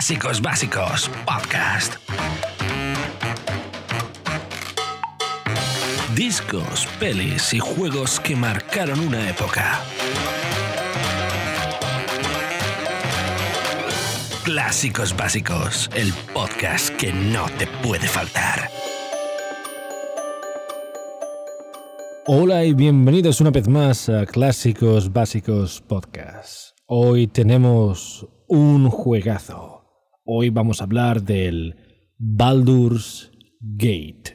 Clásicos Básicos Podcast. Discos, pelis y juegos que marcaron una época. Clásicos Básicos, el podcast que no te puede faltar. Hola y bienvenidos una vez más a Clásicos Básicos Podcast. Hoy tenemos un juegazo. Hoy vamos a hablar del Baldur's Gate.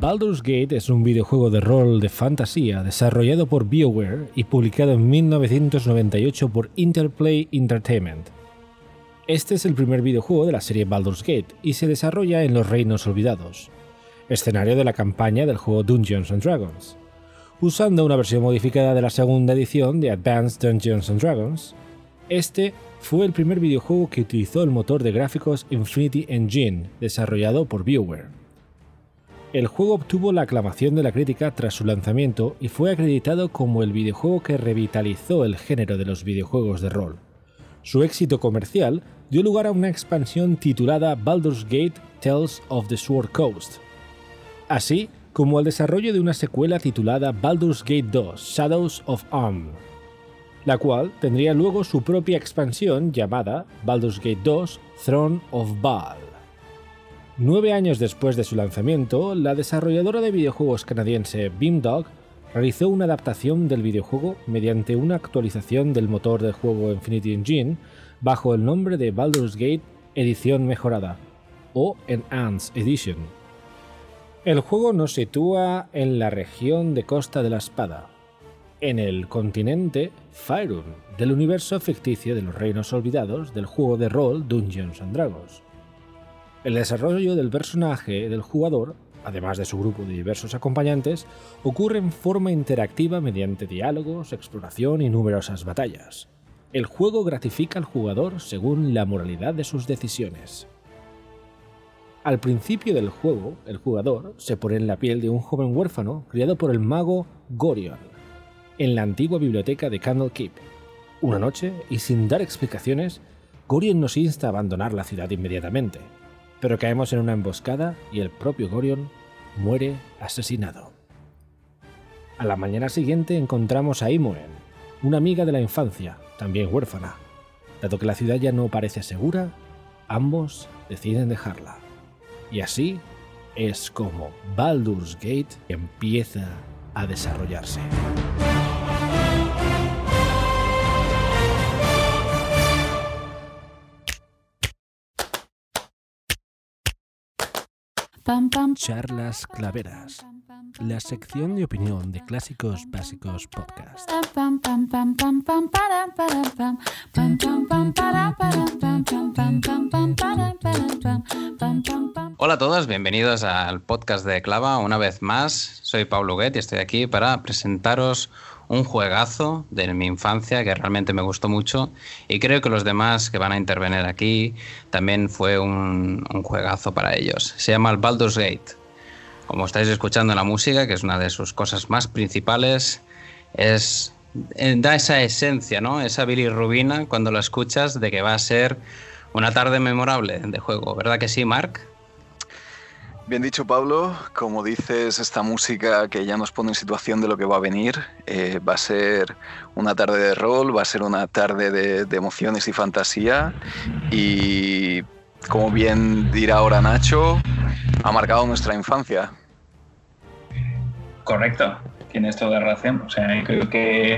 Baldur's Gate es un videojuego de rol de fantasía desarrollado por BioWare y publicado en 1998 por Interplay Entertainment. Este es el primer videojuego de la serie Baldur's Gate y se desarrolla en los Reinos Olvidados, escenario de la campaña del juego Dungeons ⁇ Dragons. Usando una versión modificada de la segunda edición de Advanced Dungeons ⁇ Dragons, este fue el primer videojuego que utilizó el motor de gráficos Infinity Engine, desarrollado por BioWare. El juego obtuvo la aclamación de la crítica tras su lanzamiento y fue acreditado como el videojuego que revitalizó el género de los videojuegos de rol. Su éxito comercial dio lugar a una expansión titulada Baldur's Gate Tales of the Sword Coast, así como al desarrollo de una secuela titulada Baldur's Gate 2 Shadows of Arm, la cual tendría luego su propia expansión llamada Baldur's Gate 2 Throne of Baal. Nueve años después de su lanzamiento, la desarrolladora de videojuegos canadiense Beamdog realizó una adaptación del videojuego mediante una actualización del motor de juego Infinity Engine bajo el nombre de Baldur's Gate Edición Mejorada o Enhanced Edition. El juego nos sitúa en la región de Costa de la Espada, en el continente Faerun del universo ficticio de los Reinos Olvidados del juego de rol Dungeons and Dragons. El desarrollo del personaje del jugador además de su grupo de diversos acompañantes, ocurre en forma interactiva mediante diálogos, exploración y numerosas batallas. El juego gratifica al jugador según la moralidad de sus decisiones. Al principio del juego, el jugador se pone en la piel de un joven huérfano criado por el mago Gorion, en la antigua biblioteca de Candle Keep. Una noche, y sin dar explicaciones, Gorion nos insta a abandonar la ciudad inmediatamente, pero caemos en una emboscada y el propio Gorion muere asesinado. A la mañana siguiente encontramos a Imoen, una amiga de la infancia, también huérfana. Dado que la ciudad ya no parece segura, ambos deciden dejarla. Y así es como Baldur's Gate empieza a desarrollarse. Charlas Claveras, la sección de opinión de Clásicos Básicos Podcast. Hola a todos, bienvenidos al podcast de Clava una vez más. Soy Pablo Guet y estoy aquí para presentaros un juegazo de mi infancia que realmente me gustó mucho y creo que los demás que van a intervenir aquí también fue un, juegazo para ellos. Se llama el Baldur's Gate. Como estáis escuchando la música, que es una de sus cosas más principales, es eh, da esa esencia, ¿no? Esa bilirrubina cuando lo escuchas de que va a ser una tarde memorable de juego, ¿verdad que sí, Mark? Bien dicho, Pablo. Como dices, esta música que ya nos pone en situación de lo que va a venir, eh, va a ser una tarde de rol, va a ser una tarde de, emociones y fantasía. Y como bien dirá ahora Nacho, ha marcado nuestra infancia. Correcto, tienes toda razón. O sea, creo que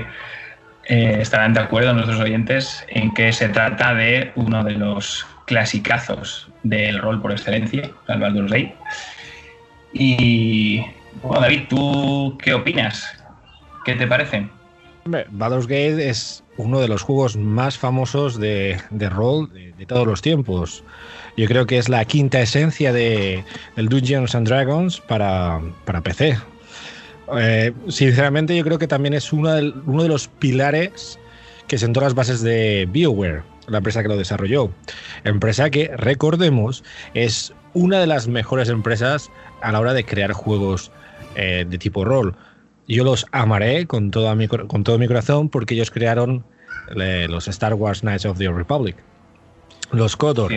eh, estarán de acuerdo nuestros oyentes en que se trata de uno de los clasicazos del rol por excelencia, el Baldur's Gate. Y bueno, David, ¿tú qué opinas? ¿Qué te parece? Baldur's Gate es uno de los juegos más famosos de, rol de, todos los tiempos. Yo creo que es la quinta esencia de, del Dungeons and Dragons para, para PC. Eh, sinceramente, yo creo que también es uno de, uno de los pilares que sentó las bases de BioWare la empresa que lo desarrolló. Empresa que, recordemos, es una de las mejores empresas a la hora de crear juegos eh, de tipo rol. Yo los amaré con, toda mi, con todo mi corazón porque ellos crearon los Star Wars Knights of the Republic. Los Kotor.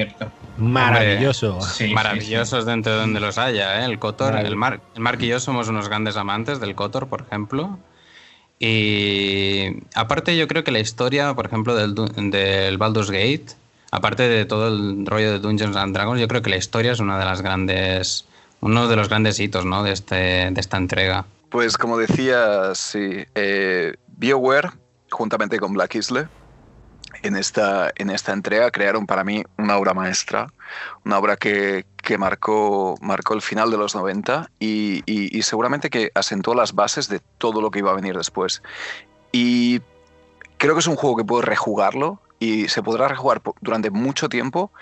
Maravilloso. maravillosos dentro de donde los haya. ¿eh? El Kotor, el, Mar, el Mark y yo somos unos grandes amantes del Kotor, por ejemplo. Y aparte yo creo que la historia, por ejemplo, del, del Baldur's Gate, aparte de todo el rollo de Dungeons and Dragons, yo creo que la historia es una de las grandes, uno de los grandes hitos ¿no? de, este, de esta entrega. Pues como decía, sí, eh, BioWare, juntamente con Black Isle, en esta, en esta entrega crearon para mí una obra maestra, una obra que, que marcó, marcó el final de los 90 y, y, seguramente que asentó las bases de todo lo que iba a venir después. Y creo que es un juego que puedo rejugarlo y se podrá rejugar durante mucho tiempo,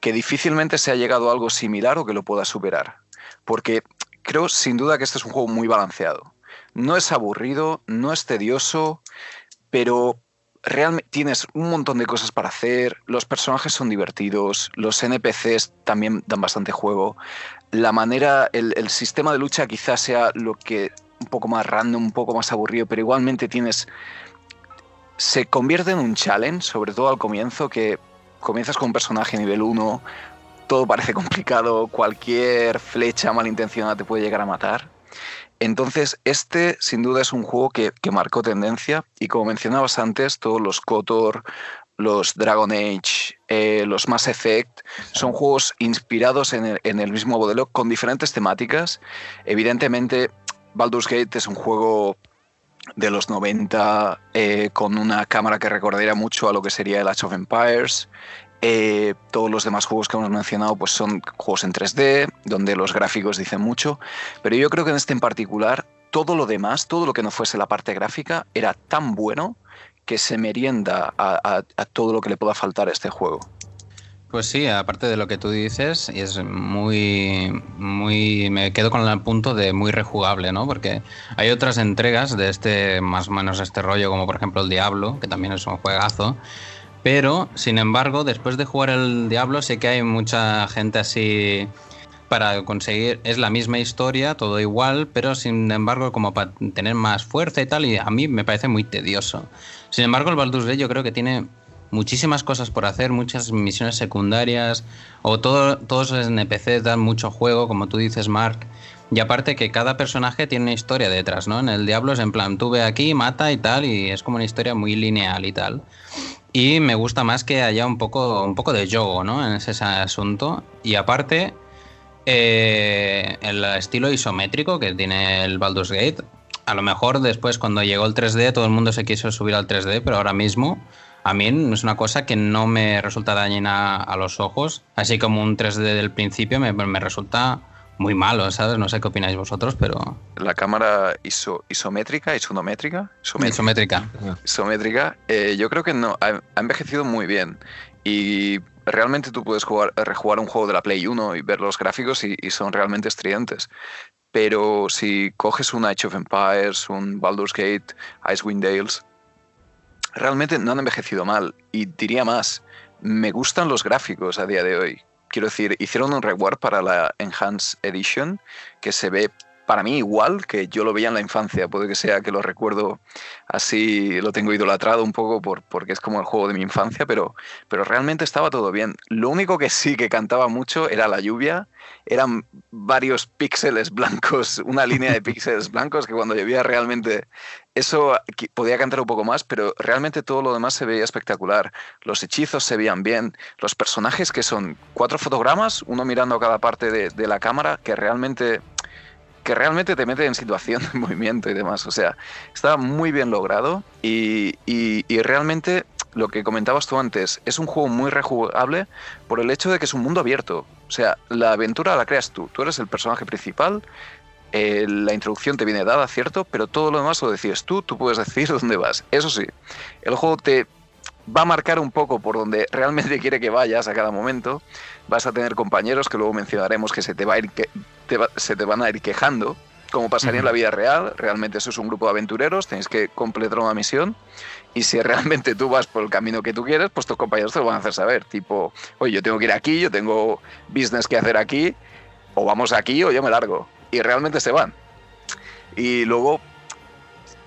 que difícilmente se ha llegado a algo similar o que lo pueda superar. Porque creo sin duda que este es un juego muy balanceado. No es aburrido, no es tedioso, pero realmente tienes un montón de cosas para hacer, los personajes son divertidos, los NPCs también dan bastante juego, la manera, el, sistema de lucha quizás sea lo que un poco más random, un poco más aburrido, pero igualmente tienes... Se convierte en un challenge, sobre todo al comienzo, que comienzas con un personaje nivel 1, todo parece complicado, cualquier flecha malintencionada te puede llegar a matar. Entonces, este sin duda es un juego que, marcó tendencia y como mencionabas antes, todos los KOTOR, los Dragon Age, eh, los Mass Effect, son juegos inspirados en el, mismo modelo con diferentes temáticas. Evidentemente, Baldur's Gate es un juego de los 90 eh, con una cámara que recordaría mucho a lo que sería el Age of Empires. Eh, todos los demás juegos que hemos mencionado pues son juegos en 3D, donde los gráficos dicen mucho, pero yo creo que en este en particular todo lo demás, todo lo que no fuese la parte gráfica, era tan bueno que se merienda a, todo lo que le pueda faltar a este juego. Pues sí, aparte de lo que tú dices, es muy, muy, me quedo con el punto de muy rejugable, ¿no? Porque hay otras entregas de este, más o menos este rollo, como por ejemplo el Diablo, que también es un juegazo, pero, sin embargo, después de jugar el Diablo, sé que hay mucha gente así para conseguir, es la misma historia, todo igual, pero sin embargo, como para tener más fuerza y tal, y a mí me parece muy tedioso. Sin embargo, el Baldur's Gate yo creo que tiene muchísimas cosas por hacer, muchas misiones secundarias, o todo, todos los NPCs dan mucho juego, como tú dices, Mark. Y aparte que cada personaje tiene una historia detrás, ¿no? En el Diablo es en plan, tú ve aquí, mata y tal, y es como una historia muy lineal y tal. Y me gusta más que haya un poco, un poco de juego ¿no? en ese asunto. Y aparte, eh, el estilo isométrico que tiene el Baldur's Gate, a lo mejor después cuando llegó el 3D todo el mundo se quiso subir al 3D, pero ahora mismo a mí es una cosa que no me resulta dañina a los ojos, así como un 3D del principio me, me resulta muy malo, ¿sabes? No sé qué opináis vosotros, pero... La cámara iso, isométrica, isonométrica, isométrica. Isométrica, eh, yo creo que no, ha, envejecido muy bien. Y realmente tú puedes jugar, rejugar un juego de la Play 1 y ver los gráficos y, son realmente estridentes. Pero si coges un Age of Empires, un Baldur's Gate, Icewind Dales, realmente no han envejecido mal. Y diría más, me gustan los gráficos a día de hoy quiero decir, hicieron un reward para la Enhanced Edition que se ve para mí igual que yo lo veía en la infancia. Puede que sea que lo recuerdo así, lo tengo idolatrado un poco por, porque es como el juego de mi infancia, pero, pero realmente estaba todo bien. Lo único que sí que cantaba mucho era la lluvia. Eran varios píxeles blancos, una línea de píxeles blancos que cuando llovía realmente eso podía cantar un poco más, pero realmente todo lo demás se veía espectacular. Los hechizos se veían bien, los personajes que son cuatro fotogramas, uno mirando a cada parte de, de la cámara, que realmente que realmente te mete en situación de movimiento y demás. O sea, está muy bien logrado y, realmente lo que comentabas tú antes, es un juego muy rejugable por el hecho de que es un mundo abierto. O sea, la aventura la creas tú, tú eres el personaje principal, eh, la introducción te viene dada, ¿cierto? Pero todo lo demás lo decides tú, tú puedes decir dónde vas. Eso sí, el juego te va a marcar un poco por donde realmente quiere que vayas a cada momento. Vas a tener compañeros que luego mencionaremos que se te, va a ir que, se te van a ir quejando como pasaría en la vida real. Realmente eso es un grupo de aventureros, tenéis que completar una misión. Y si realmente tú vas por el camino que tú quieres, pues tus compañeros te lo van a hacer saber. Tipo, oye, yo tengo que ir aquí, yo tengo business que hacer aquí, o vamos aquí o yo me largo. Y realmente se van. Y luego,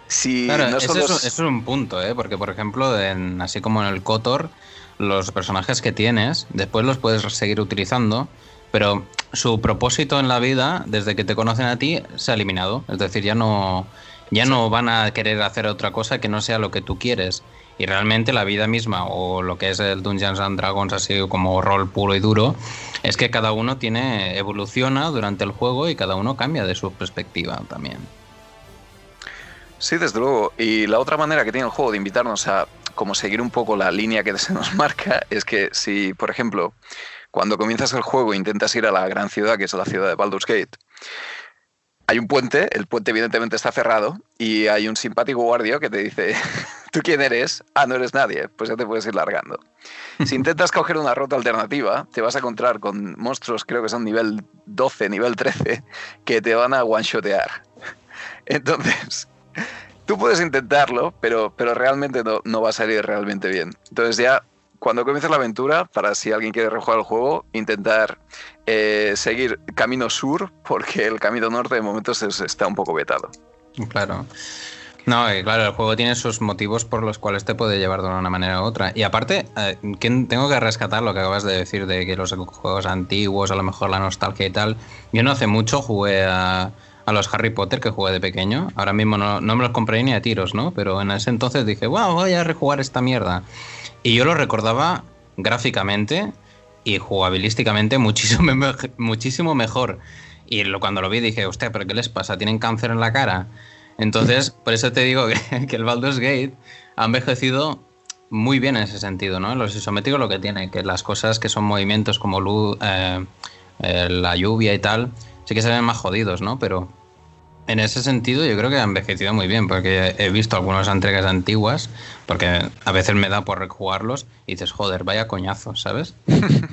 si Claro, no eso, son es, los- eso es un punto, ¿eh? porque por ejemplo, en- así como en el Kotor, los personajes que tienes, después los puedes seguir utilizando, pero su propósito en la vida, desde que te conocen a ti, se ha eliminado. Es decir, ya no, ya no van a querer hacer otra cosa que no sea lo que tú quieres. Y realmente la vida misma, o lo que es el Dungeons and Dragons, así como rol puro y duro, es que cada uno tiene, evoluciona durante el juego y cada uno cambia de su perspectiva también. Sí, desde luego. Y la otra manera que tiene el juego de invitarnos a como seguir un poco la línea que se nos marca es que si, por ejemplo, cuando comienzas el juego intentas ir a la gran ciudad, que es la ciudad de Baldur's Gate, hay un puente, el puente evidentemente está cerrado y hay un simpático guardia que te dice, ¿tú quién eres? Ah, no eres nadie, pues ya te puedes ir largando. Si intentas coger una ruta alternativa, te vas a encontrar con monstruos, creo que son nivel 12, nivel 13, que te van a one-shotear. Entonces, tú puedes intentarlo, pero, pero realmente no, no va a salir realmente bien. Entonces ya, cuando comiences la aventura, para si alguien quiere rejugar el juego, intentar eh, seguir camino sur, porque el camino norte de momento se, está un poco vetado. Claro. No, claro, el juego tiene sus motivos por los cuales te puede llevar de una manera u otra. Y aparte, eh, tengo que rescatar lo que acabas de decir de que los juegos antiguos, a lo mejor la nostalgia y tal. Yo no hace mucho jugué a, a los Harry Potter que jugué de pequeño. Ahora mismo no, no me los compré ni a tiros, ¿no? Pero en ese entonces dije, wow, voy a rejugar esta mierda. Y yo lo recordaba gráficamente y jugabilísticamente muchísimo, muchísimo mejor. Y lo, cuando lo vi dije, hostia, ¿pero qué les pasa? ¿Tienen cáncer en la cara? Entonces, por eso te digo que, que el Baldur's Gate ha envejecido muy bien en ese sentido, ¿no? Los isométricos lo que tiene, que las cosas que son movimientos como luz, eh, eh, la lluvia y tal, sí que se ven más jodidos, ¿no? Pero en ese sentido yo creo que ha envejecido muy bien, porque he visto algunas entregas antiguas, porque a veces me da por rejugarlos y dices, joder, vaya coñazo, ¿sabes?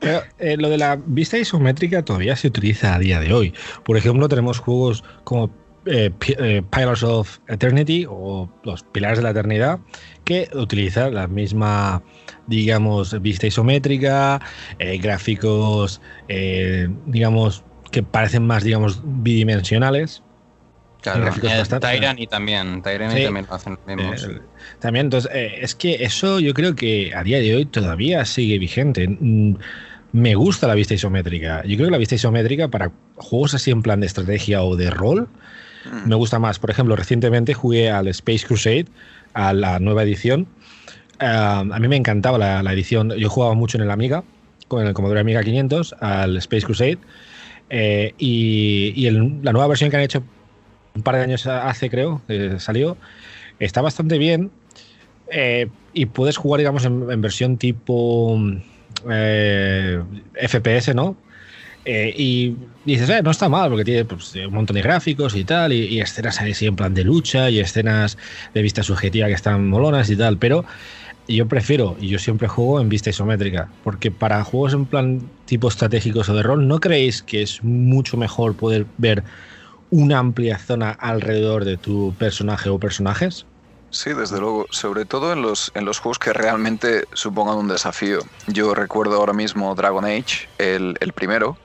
Eh, lo de la vista isométrica todavía se utiliza a día de hoy. Por ejemplo, tenemos juegos como eh, eh, Pillars of Eternity o los Pilares de la Eternidad que utilizan la misma, digamos, vista isométrica, eh, gráficos, digamos, que parecen más, digamos, bidimensionales. Claro, Tyranny también, Tyranny Sí. también lo hacen los mismos. Eh, también, entonces, eh, es que eso yo creo que a día de hoy todavía sigue vigente. Mm, Me gusta la vista isométrica. Yo creo que la vista isométrica para juegos así en plan de estrategia o de rol Mm. me gusta más. Por ejemplo, recientemente jugué al Space Crusade, a la nueva edición. Ah, a mí me encantaba la, la edición. Yo jugaba mucho en el Amiga, con el Commodore Amiga 500, al Space Crusade. Eh, y la nueva versión que han hecho un par de años hace, creo, que salió, está bastante bien. eh, y puedes jugar, digamos, en, versión tipo eh, FPS, ¿no? Eh, y dices, eh, no está mal, porque tiene pues, un montón de gráficos y tal, y, y escenas ahí sí en plan de lucha, y escenas de vista subjetiva que están molonas y tal, pero yo prefiero, y yo siempre juego en vista isométrica, porque para juegos en plan tipo estratégicos o de rol, ¿no creéis que es mucho mejor poder ver una amplia zona alrededor de tu personaje o personajes? Sí, desde luego, sobre todo en los, en los juegos que realmente supongan un desafío. Yo recuerdo ahora mismo Dragon Age, el, el primero,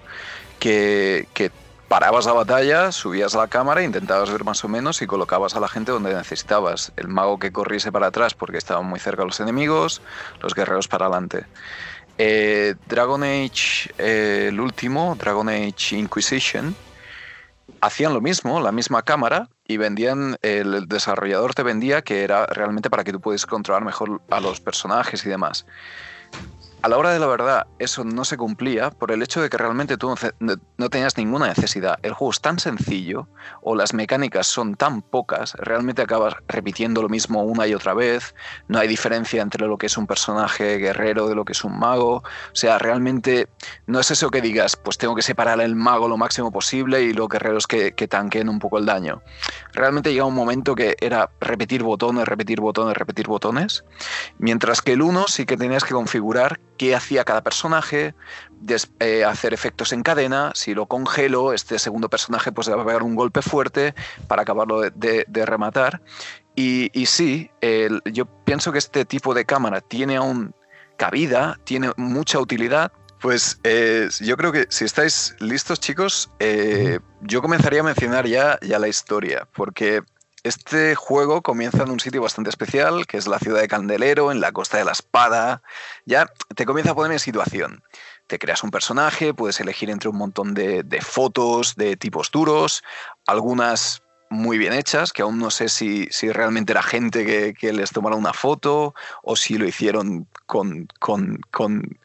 que, que parabas la batalla, subías a la cámara, intentabas ver más o menos y colocabas a la gente donde necesitabas. El mago que corriese para atrás porque estaban muy cerca los enemigos, los guerreros para adelante. Eh, Dragon Age, eh, el último, Dragon Age Inquisition, hacían lo mismo, la misma cámara, y vendían, el desarrollador te vendía que era realmente para que tú pudieras controlar mejor a los personajes y demás. A la hora de la verdad, eso no se cumplía por el hecho de que realmente tú no tenías ninguna necesidad. El juego es tan sencillo o las mecánicas son tan pocas, realmente acabas repitiendo lo mismo una y otra vez. No hay diferencia entre lo que es un personaje guerrero de lo que es un mago. O sea, realmente no es eso que digas, pues tengo que separar el mago lo máximo posible y los guerreros que, que tanquen un poco el daño. Realmente llega un momento que era repetir botones, repetir botones, repetir botones, mientras que el 1 sí que tenías que configurar qué hacía cada personaje, eh, hacer efectos en cadena, si lo congelo, este segundo personaje pues le va a pegar un golpe fuerte para acabarlo de, rematar. Y, sí, yo pienso que este tipo de cámara tiene aún cabida, tiene mucha utilidad. Pues eh, yo creo que si estáis listos chicos, eh, yo comenzaría a mencionar ya, ya la historia, porque este juego comienza en un sitio bastante especial, que es la ciudad de Candelero, en la costa de la Espada. Ya te comienza a poner en situación. Te creas un personaje, puedes elegir entre un montón de, fotos de tipos duros, algunas muy bien hechas, que aún no sé si, realmente era gente que, les tomara una foto o si lo hicieron con, con, con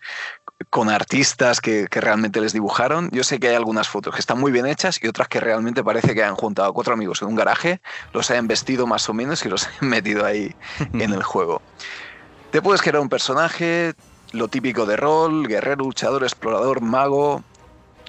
artistas que, realmente les dibujaron. Yo sé que hay algunas fotos que están muy bien hechas y otras que realmente parece que han juntado a cuatro amigos en un garaje, los hayan vestido más o menos y los hayan metido ahí en el juego. Te puedes crear un personaje, lo típico de rol, guerrero, luchador, explorador, mago,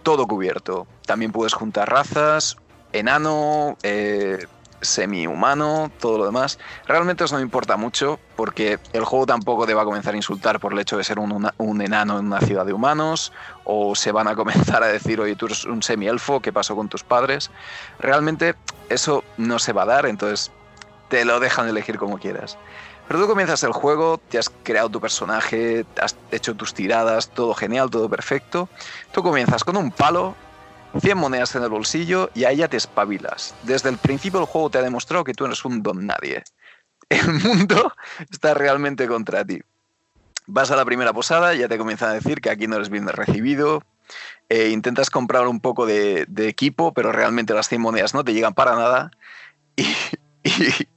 todo cubierto. También puedes juntar razas, enano, eh, semi-humano, todo lo demás. Realmente eso no me importa mucho porque el juego tampoco te va a comenzar a insultar por el hecho de ser un, un enano en una ciudad de humanos o se van a comenzar a decir, oye, tú eres un semi-elfo, ¿qué pasó con tus padres? Realmente eso no se va a dar, entonces te lo dejan elegir como quieras. Pero tú comienzas el juego, te has creado tu personaje, has hecho tus tiradas, todo genial, todo perfecto. Tú comienzas con un palo 100 monedas en el bolsillo y ahí ya te espabilas. Desde el principio el juego te ha demostrado que tú eres un don nadie. El mundo está realmente contra ti. Vas a la primera posada, ya te comienzan a decir que aquí no eres bien recibido. E intentas comprar un poco de, equipo, pero realmente las 100 monedas no te llegan para nada.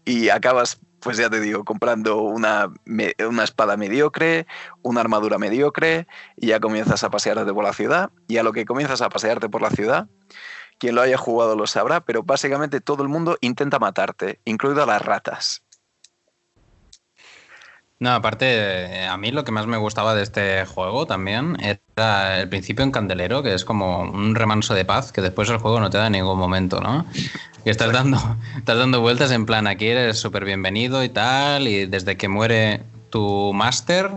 y acabas pues ya te digo, comprando una, una, espada mediocre, una armadura mediocre, y ya comienzas a pasearte por la ciudad. Y a lo que comienzas a pasearte por la ciudad, quien lo haya jugado lo sabrá, pero básicamente todo el mundo intenta matarte, incluido las ratas. No, aparte, a mí lo que más me gustaba de este juego también era el principio en Candelero, que es como un remanso de paz que después el juego no te da en ningún momento, ¿no? Y estás dando, estás dando vueltas en plan, aquí eres súper bienvenido y tal, y desde que muere tu máster,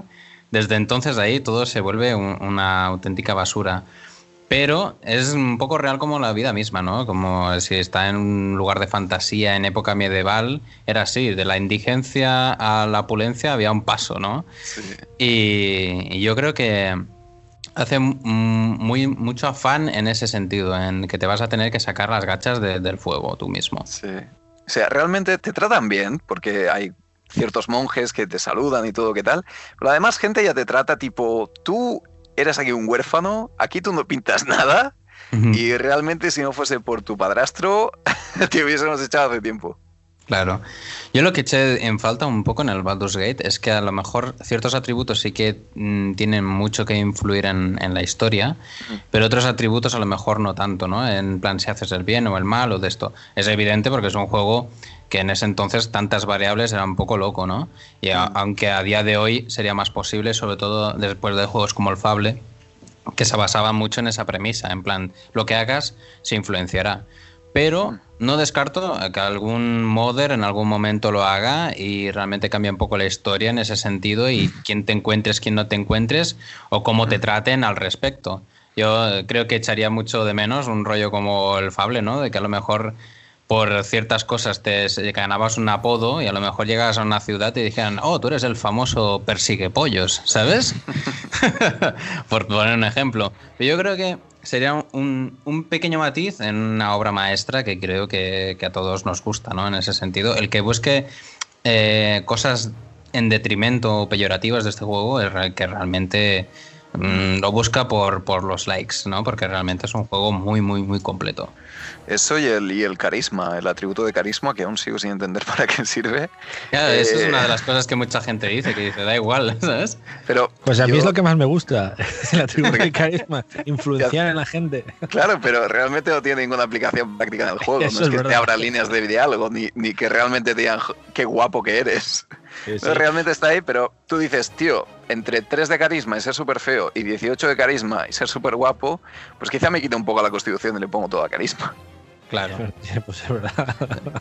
desde entonces ahí todo se vuelve una auténtica basura. Pero es un poco real como la vida misma, ¿no? Como si está en un lugar de fantasía en época medieval, era así, de la indigencia a la opulencia había un paso, ¿no? Sí. Y, yo creo que hace muy, mucho afán en ese sentido, en que te vas a tener que sacar las gachas del fuego tú mismo. Sí. O sea, realmente te tratan bien, porque hay ciertos monjes que te saludan y todo, ¿qué tal? Pero además gente ya te trata tipo, tú eres aquí un huérfano, aquí tú no pintas nada, y realmente si no fuese por tu padrastro, te hubiésemos echado hace tiempo. Claro. Yo lo que eché en falta un poco en el Baldur's Gate es que a lo mejor ciertos atributos sí que mm, tienen mucho que influir en, la historia, pero otros atributos a lo mejor no tanto, ¿no? En plan si haces el bien o el mal o de esto. Es evidente porque es un juego que en ese entonces tantas variables era un poco loco, ¿no? Y aunque a día de hoy sería más posible, sobre todo después de juegos como el Fable, que se basaban mucho en esa premisa, en plan, lo que hagas se influenciará. Pero no descarto que algún modder en algún momento lo haga y realmente cambie un poco la historia en ese sentido y quién te encuentres, quién no te encuentres o cómo te traten al respecto. Yo creo que echaría mucho de menos un rollo como el Fable, ¿no? De que a lo mejor por ciertas cosas te ganabas un apodo y a lo mejor llegas a una ciudad y dijeran, oh, tú eres el famoso persigue pollos, ¿sabes? por poner un ejemplo. yo creo que sería un, un, pequeño matiz en una obra maestra que creo que, que, a todos nos gusta, ¿no? En ese sentido, el que busque eh, cosas en detrimento o peyorativas de este juego es que realmente mm, lo busca por, por los likes, ¿no? Porque realmente es un juego muy, muy, muy completo. Eso y el, y el carisma, el atributo de carisma, que aún sigo sin entender para qué sirve. Claro, eso es una de las eh, cosas que mucha gente dice, que dice, da igual, ¿sabes? Pero pues a mí es lo que más me gusta, el atributo de carisma, influenciar en la gente. Claro, pero realmente no tiene ninguna aplicación práctica en el juego. no es, que te abra líneas de diálogo, ni, ni que realmente te digan qué guapo que eres. Realmente está ahí, pero tú dices, tío, entre 3 de carisma y ser súper feo y 18 de carisma y ser súper guapo, pues quizá me quita un poco la constitución y le pongo todo a carisma. Claro. Pues es verdad.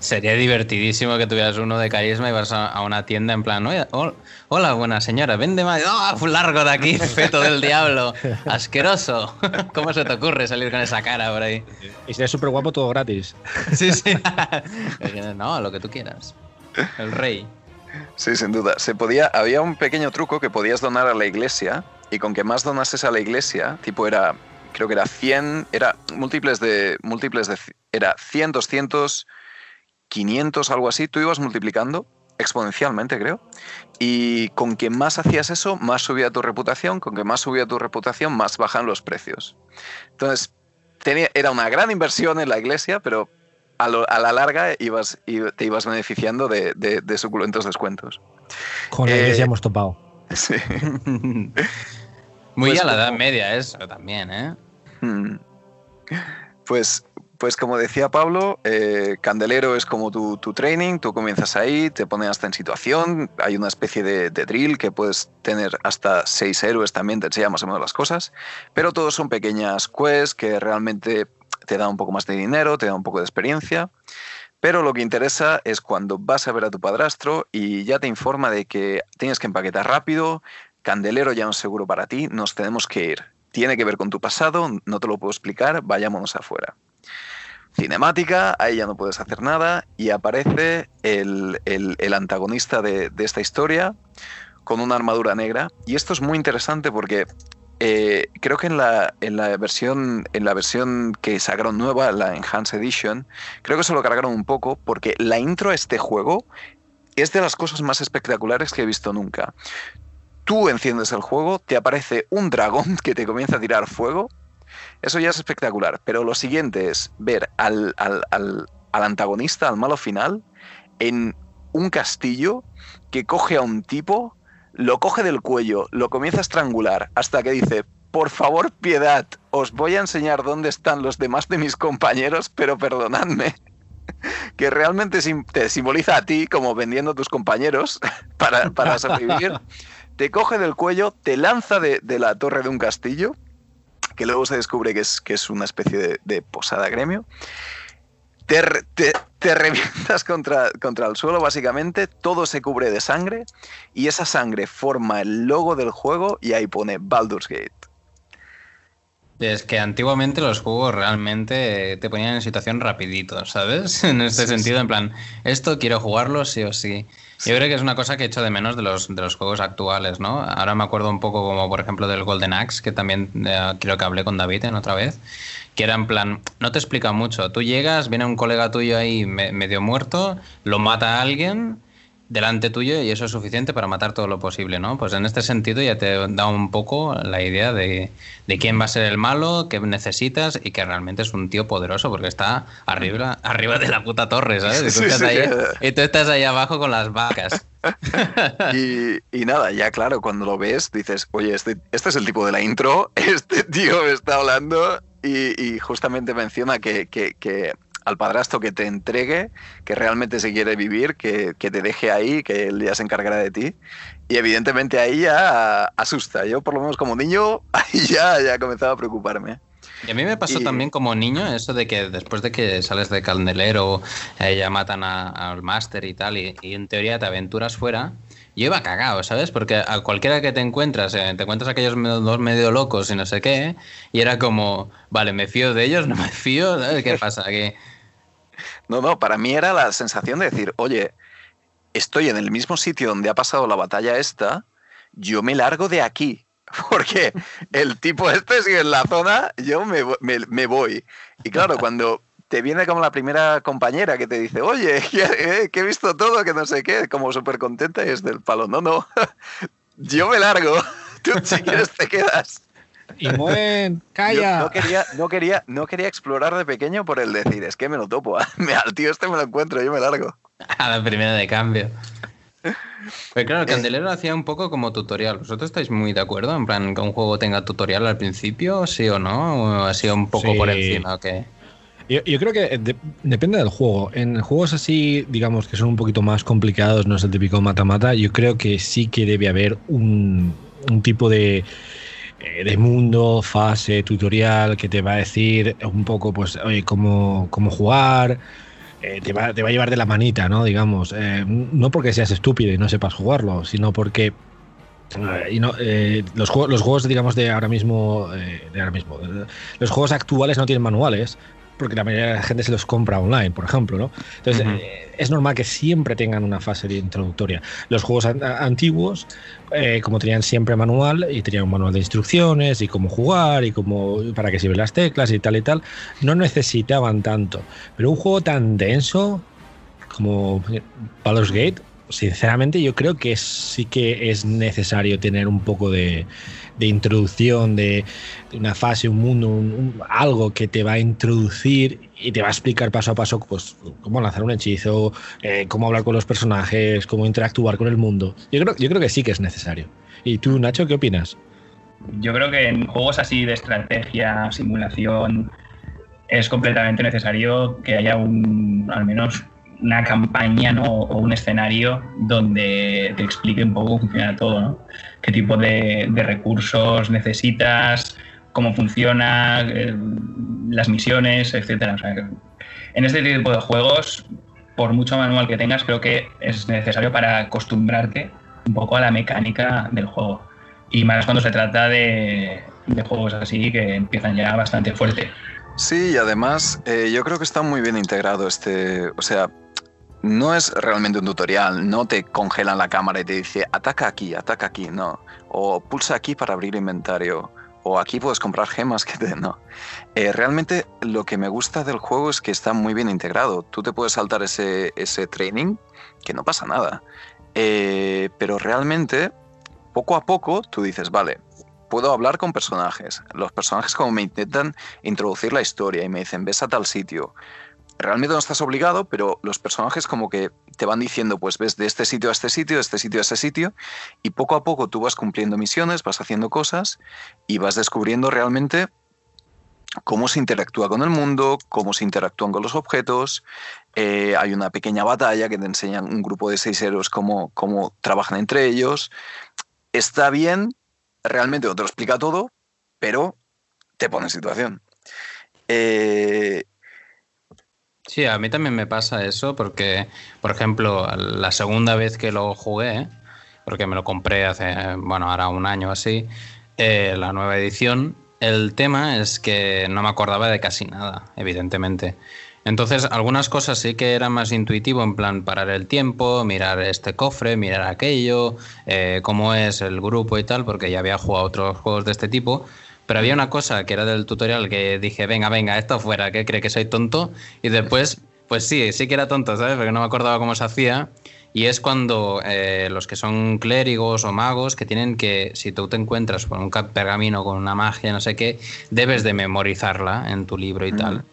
Sería divertidísimo que tuvieras uno de carisma y vas a, una tienda en plan, "Oye, hol- hola, buena señora, vende más. ¡Oh, largo de aquí, feto del diablo! ¡Asqueroso! ¿Cómo se te ocurre salir con esa cara por ahí? Y si eres súper guapo, todo gratis. Sí, sí. no, lo que tú quieras. El rey. Sí, sin duda. Se podía, había un pequeño truco que podías donar a la iglesia y con que más donases a la iglesia, tipo era, creo que era 100, era múltiples de, múltiples de, era 100, 200, 500, algo así, tú ibas multiplicando exponencialmente, creo. Y con que más hacías eso, más subía tu reputación, con que más subía tu reputación, más bajan los precios. Entonces, tenía, era una gran inversión en la iglesia, pero a, lo- a la larga ibas, te ibas beneficiando de- de- de suculentos descuentos. Con la Eh, iglesia hemos topado. Sí. Muy Pues a la edad media eso también, ¿eh? Mm. Pues, pues como decía Pablo, eh, Candelero es como tu, tu training, tú comienzas ahí, te ponen hasta en situación, hay una especie de, de drill que puedes tener hasta seis héroes también, te enseña más o menos las cosas, pero todos son pequeñas quests que realmente te dan un poco más de dinero, te dan un poco de experiencia. Pero lo que interesa es cuando vas a ver a tu padrastro y ya te informa de que tienes que empaquetar rápido, Candelero ya no es seguro para ti, nos tenemos que ir. Tiene que ver con tu pasado, no te lo puedo explicar, vayámonos afuera. Cinemática, ahí ya no puedes hacer nada y aparece el, el- el antagonista de, de esta historia con una armadura negra. Y esto es muy interesante porque eh, creo que en la, en la versión en la versión que sacaron nueva, la Enhanced Edition, creo que se lo cargaron un poco porque la intro a este juego es de las cosas más espectaculares que he visto nunca. Tú enciendes el juego, te aparece un dragón que te comienza a tirar fuego. Eso ya es espectacular. Pero lo siguiente es ver al, al- al- al antagonista, al malo final, en un castillo que coge a un tipo, lo coge del cuello, lo comienza a estrangular, hasta que dice, por favor, piedad, os voy a enseñar dónde están los demás de mis compañeros, pero perdonadme. Que realmente te simboliza a ti como vendiendo a tus compañeros para, para sobrevivir. Te coge del cuello, te lanza de, de la torre de un castillo, que luego se descubre que es, que es una especie de, de posada gremio. Te, re- te- te revientas contra, contra el suelo, básicamente, todo se cubre de sangre y esa sangre forma el logo del juego y ahí pone Baldur's Gate. Es que antiguamente los juegos realmente te ponían en situación rapidito, ¿sabes? En este Sí, sentido, sí. en plan, esto quiero jugarlo sí o sí. Sí. Yo creo que es una cosa que he hecho de menos de los, de los juegos actuales, ¿no? Ahora me acuerdo un poco como, por ejemplo, del Golden Axe, que también eh, creo que hablé con David en otra vez, que era en plan, no te explica mucho. Tú llegas, viene un colega tuyo ahí me- medio muerto, lo mata a alguien delante tuyo y eso es suficiente para matar todo lo posible, ¿no? Pues en este sentido ya te da un poco la idea de, de quién va a ser el malo, qué necesitas y que realmente es un tío poderoso porque está arriba, arriba de la puta torre, ¿sabes? Y tú, Sí, estás sí. ahí, y tú estás ahí abajo con las vacas. Y, y nada, ya claro, cuando lo ves dices, oye, este, este es el tipo de la intro, este tío me está hablando y, y justamente menciona que, que- que al padrastro que te entregue, que realmente se quiere vivir, que, que te deje ahí, que él ya se encargará de ti. Y evidentemente ahí ya asusta. Yo por lo menos como niño, ahí ya, ya comenzaba a preocuparme. Y a mí me pasó Y- también como niño eso de que después de que sales de Candelero eh, ya matan a- al máster y tal, y, y en teoría te aventuras fuera. Yo iba cagado, ¿sabes? Porque a cualquiera que te encuentras, eh, te encuentras aquellos dos medio locos y no sé qué, y era como, vale, me fío de ellos, no me fío, ¿sabes qué pasa? Que No, no, para mí era la sensación de decir, oye, estoy en el mismo sitio donde ha pasado la batalla esta, yo me largo de aquí. Porque el tipo este sigue en la zona, yo me, me- me voy. Y claro, cuando te viene como la primera compañera que te dice, oye, que, eh, que he visto todo, que no sé qué, como súper contenta y es del palo. No, no, yo me largo. Tú si quieres te quedas. Y Yo calla. no quería, no, quería, no quería explorar de pequeño por el decir, es que me lo topo. Me, al tío este me lo encuentro, yo me largo. a la primera de cambio. Pero claro, el Candelero hacía un poco como tutorial. ¿Vosotros estáis muy de acuerdo? En plan, que un juego tenga tutorial al principio, sí o no? ¿O ha sido un poco Sí. por encima? o qué? Yo, creo que de- depende del juego. En juegos así, digamos, que son un poquito más complicados, no es el típico mata-mata, yo creo que sí que debe haber un, un tipo de eh, de mundo, fase, tutorial, que te va a decir un poco, pues, oye, cómo, cómo jugar. Eh, te, va, te, va, a llevar de la manita, ¿no? Digamos, eh, no porque seas estúpido y no sepas jugarlo, sino porque y no, los, juegos, los juegos, digamos, de ahora mismo, de ahora mismo, los juegos actuales no tienen manuales, porque la mayoría de la gente se los compra online, por ejemplo, ¿no? Entonces, eh, es normal que siempre tengan una fase de introductoria. Los juegos antiguos, eh, como tenían siempre manual, y tenían un manual de instrucciones, y cómo jugar, y cómo, para qué sirven las teclas, y tal y tal, no necesitaban tanto. Pero un juego tan denso como Baldur's Gate, sinceramente yo creo que sí que es necesario tener un poco de, introducción, de, una fase, un mundo, algo que te va a introducir y te va a explicar paso a paso pues, cómo lanzar un hechizo, eh, cómo hablar con los personajes, cómo interactuar con el mundo. Yo creo, yo creo que sí que es necesario. ¿Y tú, Nacho, qué opinas? Yo creo que en juegos así de estrategia, simulación, es completamente necesario que haya un, al menos una campaña o un escenario donde te explique un poco cómo funciona todo, ¿no? qué tipo de, recursos necesitas, cómo funciona, eh, las misiones, etc. en este tipo de juegos, por mucho manual que tengas, creo que es necesario para acostumbrarte un poco a la mecánica del juego. Y más cuando se trata de, de juegos así que empiezan ya bastante fuerte. Sí, y además eh, yo creo que está muy bien integrado este, o sea, no es realmente un tutorial, no te congelan la cámara y te dice ataca aquí, ataca aquí, no. O pulsa aquí para abrir inventario. O aquí puedes comprar gemas que te. No. Eh, realmente lo que me gusta del juego es que está muy bien integrado. Tú te puedes saltar ese, ese training, que no pasa nada. Eh, pero realmente, poco a poco, tú dices, vale, puedo hablar con personajes. Los personajes como me intentan introducir la historia y me dicen, ves a tal sitio realmente no estás obligado, pero los personajes como que te van diciendo, pues ves de este sitio a este sitio, de este sitio a este sitio, y poco a poco tú vas cumpliendo misiones, vas haciendo cosas y vas descubriendo realmente cómo se interactúa con el mundo, cómo se interactúan con los objetos. Eh, hay una pequeña batalla que te enseñan un grupo de seis héroes cómo, cómo trabajan entre ellos. Está bien, realmente no te lo explica todo, pero te pone en situación. Eh, Sí, a mí también me pasa eso porque, por ejemplo, la segunda vez que lo jugué, porque me lo compré hace, bueno, ahora un año así, eh, la nueva edición, el tema es que no me acordaba de casi nada, evidentemente. Entonces, algunas cosas sí que eran más intuitivo, en plan parar el tiempo, mirar este cofre, mirar aquello, eh, cómo es el grupo y tal, porque ya había jugado otros juegos de este tipo. Pero había una cosa que era del tutorial que dije, venga, venga, esto fuera, que cree que soy tonto. Y después, pues sí, sí que era tonto, ¿sabes? Porque no me acordaba cómo se hacía. Y es cuando eh, los que son clérigos o magos que tienen que, si tú te encuentras con un pergamino con una magia, no sé qué, debes de memorizarla en tu libro y tal.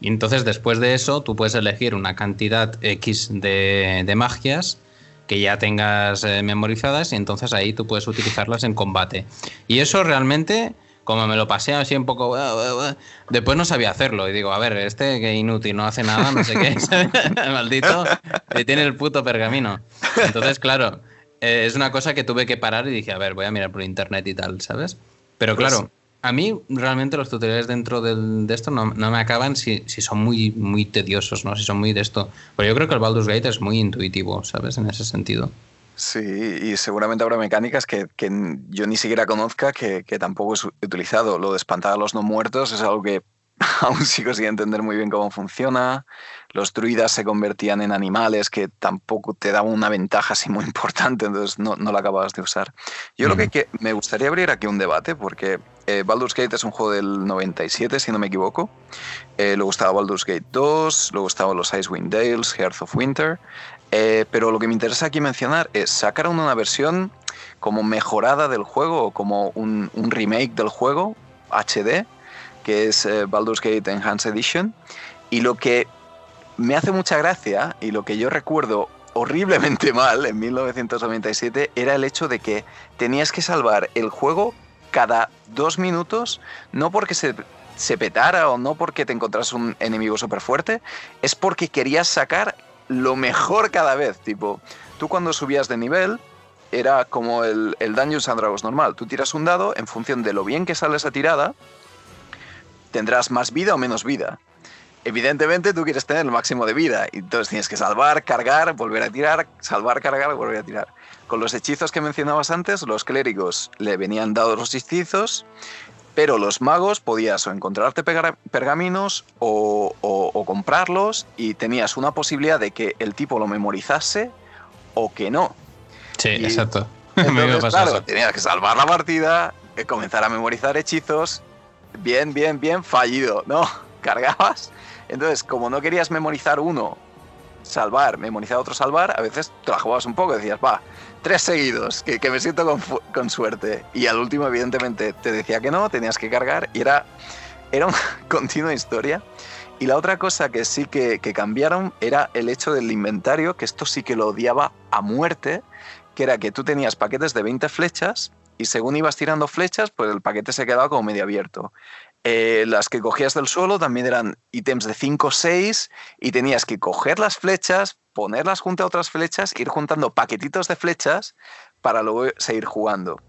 Y entonces después de eso tú puedes elegir una cantidad X de, de magias que ya tengas eh, memorizadas y entonces ahí tú puedes utilizarlas en combate. Y eso realmente como me lo pasé así un poco, después no sabía hacerlo. Y digo, a ver, este que inútil, no hace nada, no sé qué, maldito, y tiene el puto pergamino. Entonces, claro, eh, es una cosa que tuve que parar y dije, a ver, voy a mirar por internet y tal, ¿sabes? Pero pues claro, a mí realmente los tutoriales dentro de esto no, me acaban si, si, son muy, muy tediosos, ¿no? Si son muy de esto. Pero yo creo que el Baldur's Gate es muy intuitivo, ¿sabes? En ese sentido. Sí, y seguramente habrá mecánicas que, yo ni siquiera conozca que, tampoco he utilizado. Lo de espantar a los no muertos es algo que aún sigo sin entender muy bien cómo funciona. Los druidas se convertían en animales que tampoco te daban una ventaja así muy importante, entonces no, no la acababas de usar. Yo lo que, me gustaría abrir aquí un debate, porque eh, Baldur's Gate es un juego del 97, si no me equivoco. Eh, luego estaba Baldur's Gate 2, luego estaban los Icewind Dales, Hearth of Winter. Eh, pero lo que me interesa aquí mencionar es, sacar una versión como mejorada del juego, o como un, remake del juego, HD, que es eh, Baldur's Gate Enhanced Edition. Y lo que me hace mucha gracia, y lo que yo recuerdo horriblemente mal en 1997, era el hecho de que tenías que salvar el juego cada dos minutos, no porque se, se petara o no porque te encontras un enemigo súper fuerte, es porque querías sacar lo mejor cada vez. Tipo, tú cuando subías de nivel, era como el, el Dungeons and Dragons normal. Tú tiras un dado, en función de lo bien que sale esa tirada, tendrás más vida o menos vida. Evidentemente tú quieres tener el máximo de vida, y entonces tienes que salvar, cargar, volver a tirar, salvar, cargar, volver a tirar. Con los hechizos que mencionabas antes, los clérigos le venían dados los hechizos, pero los magos podías o encontrarte pergaminos o, o comprarlos y tenías una posibilidad de que el tipo lo memorizase o que no. Sí, exacto. Entonces, claro, tenías que salvar la partida, eh, comenzar a memorizar hechizos. Bien, bien, bien, fallido, ¿no? Cargabas. Entonces, como no querías memorizar uno, salvar, memorizar otro, salvar, a veces te la jugabas un poco, decías, va, tres seguidos, que, que me siento con, con, suerte. Y al último, evidentemente, te decía que no, tenías que cargar y era, era una continua historia. Y la otra cosa que sí que, que, cambiaron era el hecho del inventario, que esto sí que lo odiaba a muerte, que era que tú tenías paquetes de 20 flechas y según ibas tirando flechas, pues el paquete se quedaba como medio abierto. Eh, las que cogías del suelo también eran ítems de 5 o 6 y tenías que coger las flechas, ponerlas junto a otras flechas, ir juntando paquetitos de flechas para luego seguir jugando.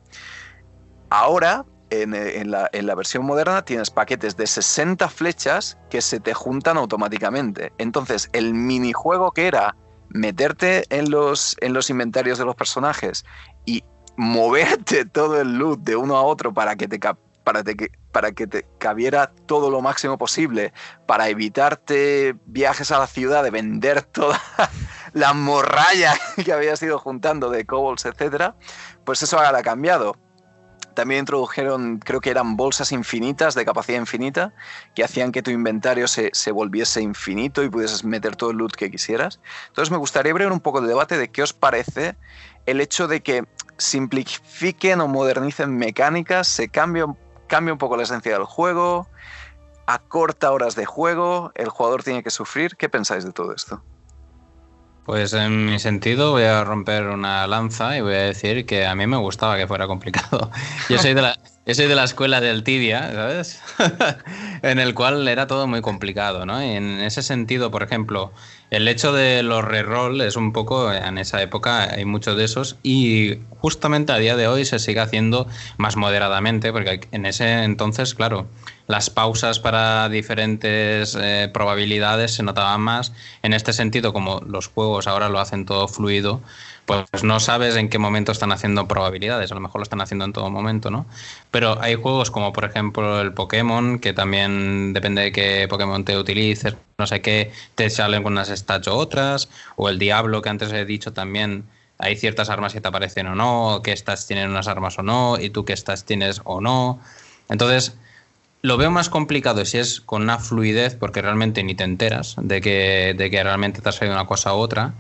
Ahora, en, la, en, la, versión moderna tienes paquetes de 60 flechas que se te juntan automáticamente. Entonces, el minijuego que era meterte en los, en los inventarios de los personajes y moverte todo el loot de uno a otro para que te, para, para que te cabiera todo lo máximo posible, para evitarte viajes a la ciudad, de vender toda la morralla que habías ido juntando de kobolds, etc., pues eso ahora ha cambiado. También introdujeron, creo que eran bolsas infinitas, de capacidad infinita, que hacían que tu inventario se, se, volviese infinito y pudieses meter todo el loot que quisieras. Entonces me gustaría abrir un poco de debate de qué os parece el hecho de que simplifiquen o modernicen mecánicas, se cambia, cambia un poco la esencia del juego, acorta horas de juego, el jugador tiene que sufrir. ¿Qué pensáis de todo esto? Pues en mi sentido voy a romper una lanza y voy a decir que a mí me gustaba que fuera complicado. Yo soy de la, yo soy de la escuela del tibia, ¿sabes? en el cual era todo muy complicado, ¿no? Y en ese sentido, por ejemplo, el hecho de los reroll es un poco, en esa época hay muchos de esos y justamente a día de hoy se sigue haciendo más moderadamente porque en ese entonces, claro, las pausas para diferentes eh, probabilidades se notaban más. En este sentido, como los juegos ahora lo hacen todo fluido, pues no sabes en qué momento están haciendo probabilidades, a lo mejor lo están haciendo en todo momento, ¿no? Pero hay juegos como por ejemplo el Pokémon, que también depende de qué Pokémon te utilices, no sé qué, te salen con unas stats o otras, o el Diablo que antes he dicho también, hay ciertas armas que te aparecen o no, que estas tienen unas armas o no, y tú que estas tienes o no. Entonces, lo veo más complicado si es con una fluidez, porque realmente ni te enteras de que, de que realmente te ha salido una cosa u otra.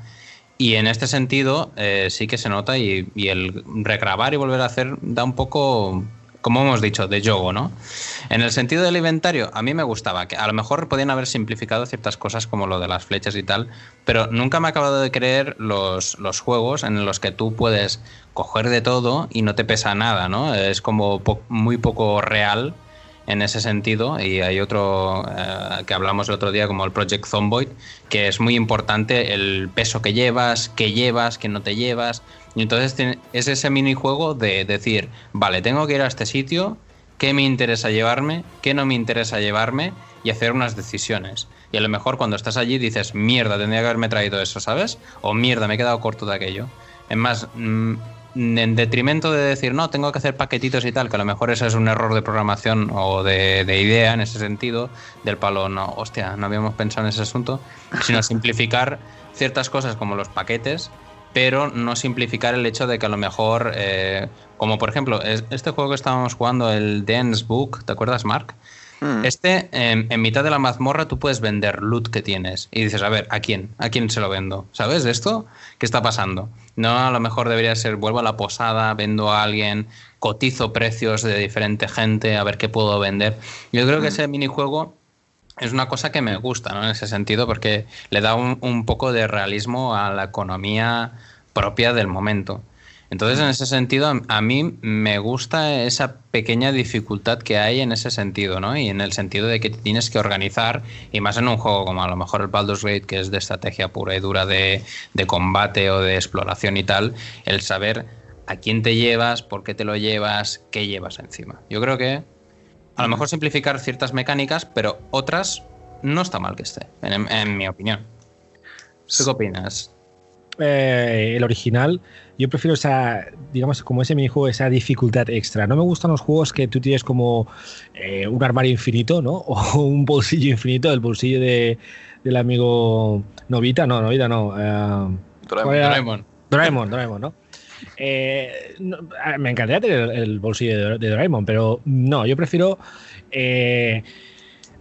Y en este sentido eh, sí que se nota y, el regrabar y volver a hacer da un poco, como hemos dicho, de yogo, ¿no? En el sentido del inventario, a mí me gustaba, que a lo mejor podían haber simplificado ciertas cosas como lo de las flechas y tal, pero nunca me ha acabado de creer los, los juegos en los que tú puedes coger de todo y no te pesa nada, ¿no? Es como po muy poco real en ese sentido y hay otro eh, que hablamos el otro día como el Project Zomboid que es muy importante el peso que llevas, qué llevas, qué no te llevas y entonces es ese minijuego de decir, vale, tengo que ir a este sitio, qué me interesa llevarme, qué no me interesa llevarme y hacer unas decisiones. Y a lo mejor cuando estás allí dices, mierda, tendría que haberme traído eso, ¿sabes? O mierda, me he quedado corto de aquello. Es más, mmm, en detrimento de decir, no, tengo que hacer paquetitos y tal, que a lo mejor ese es un error de programación o de, de, idea en ese sentido, del palo, no, hostia, no habíamos pensado en ese asunto, sino simplificar ciertas cosas como los paquetes, pero no simplificar el hecho de que a lo mejor, eh, como por ejemplo, este juego que estábamos jugando, el Dance Book, ¿te acuerdas, Mark? Mm. Este, en, en, mitad de la mazmorra, tú puedes vender loot que tienes. Y dices, a ver, ¿a quién? ¿A quién se lo vendo? ¿Sabes esto? ¿Qué está pasando? No, a lo mejor debería ser, vuelvo a la posada, vendo a alguien, cotizo precios de diferente gente, a ver qué puedo vender. Yo creo que ese minijuego es una cosa que me gusta, ¿no? En ese sentido, porque le da un, un poco de realismo a la economía propia del momento. Entonces, en ese sentido, a mí me gusta esa pequeña dificultad que hay en ese sentido, ¿no? Y en el sentido de que tienes que organizar, y más en un juego como a lo mejor el Baldur's Gate, que es de estrategia pura y dura de, de combate o de exploración y tal, el saber a quién te llevas, por qué te lo llevas, qué llevas encima. Yo creo que a lo mejor simplificar ciertas mecánicas, pero otras no está mal que esté, en, mi opinión. qué opinas? Eh, el original, yo prefiero esa, digamos, como ese minijuego, esa dificultad extra. No me gustan los juegos que tú tienes como eh, un armario infinito, ¿no? O un bolsillo infinito, el bolsillo de, del amigo Novita, no, Novita no. Uh, Doraemon. Doraemon, Doraemon, ¿no? Eh, me encantaría tener el bolsillo de, Doraemon, pero no, yo prefiero eh,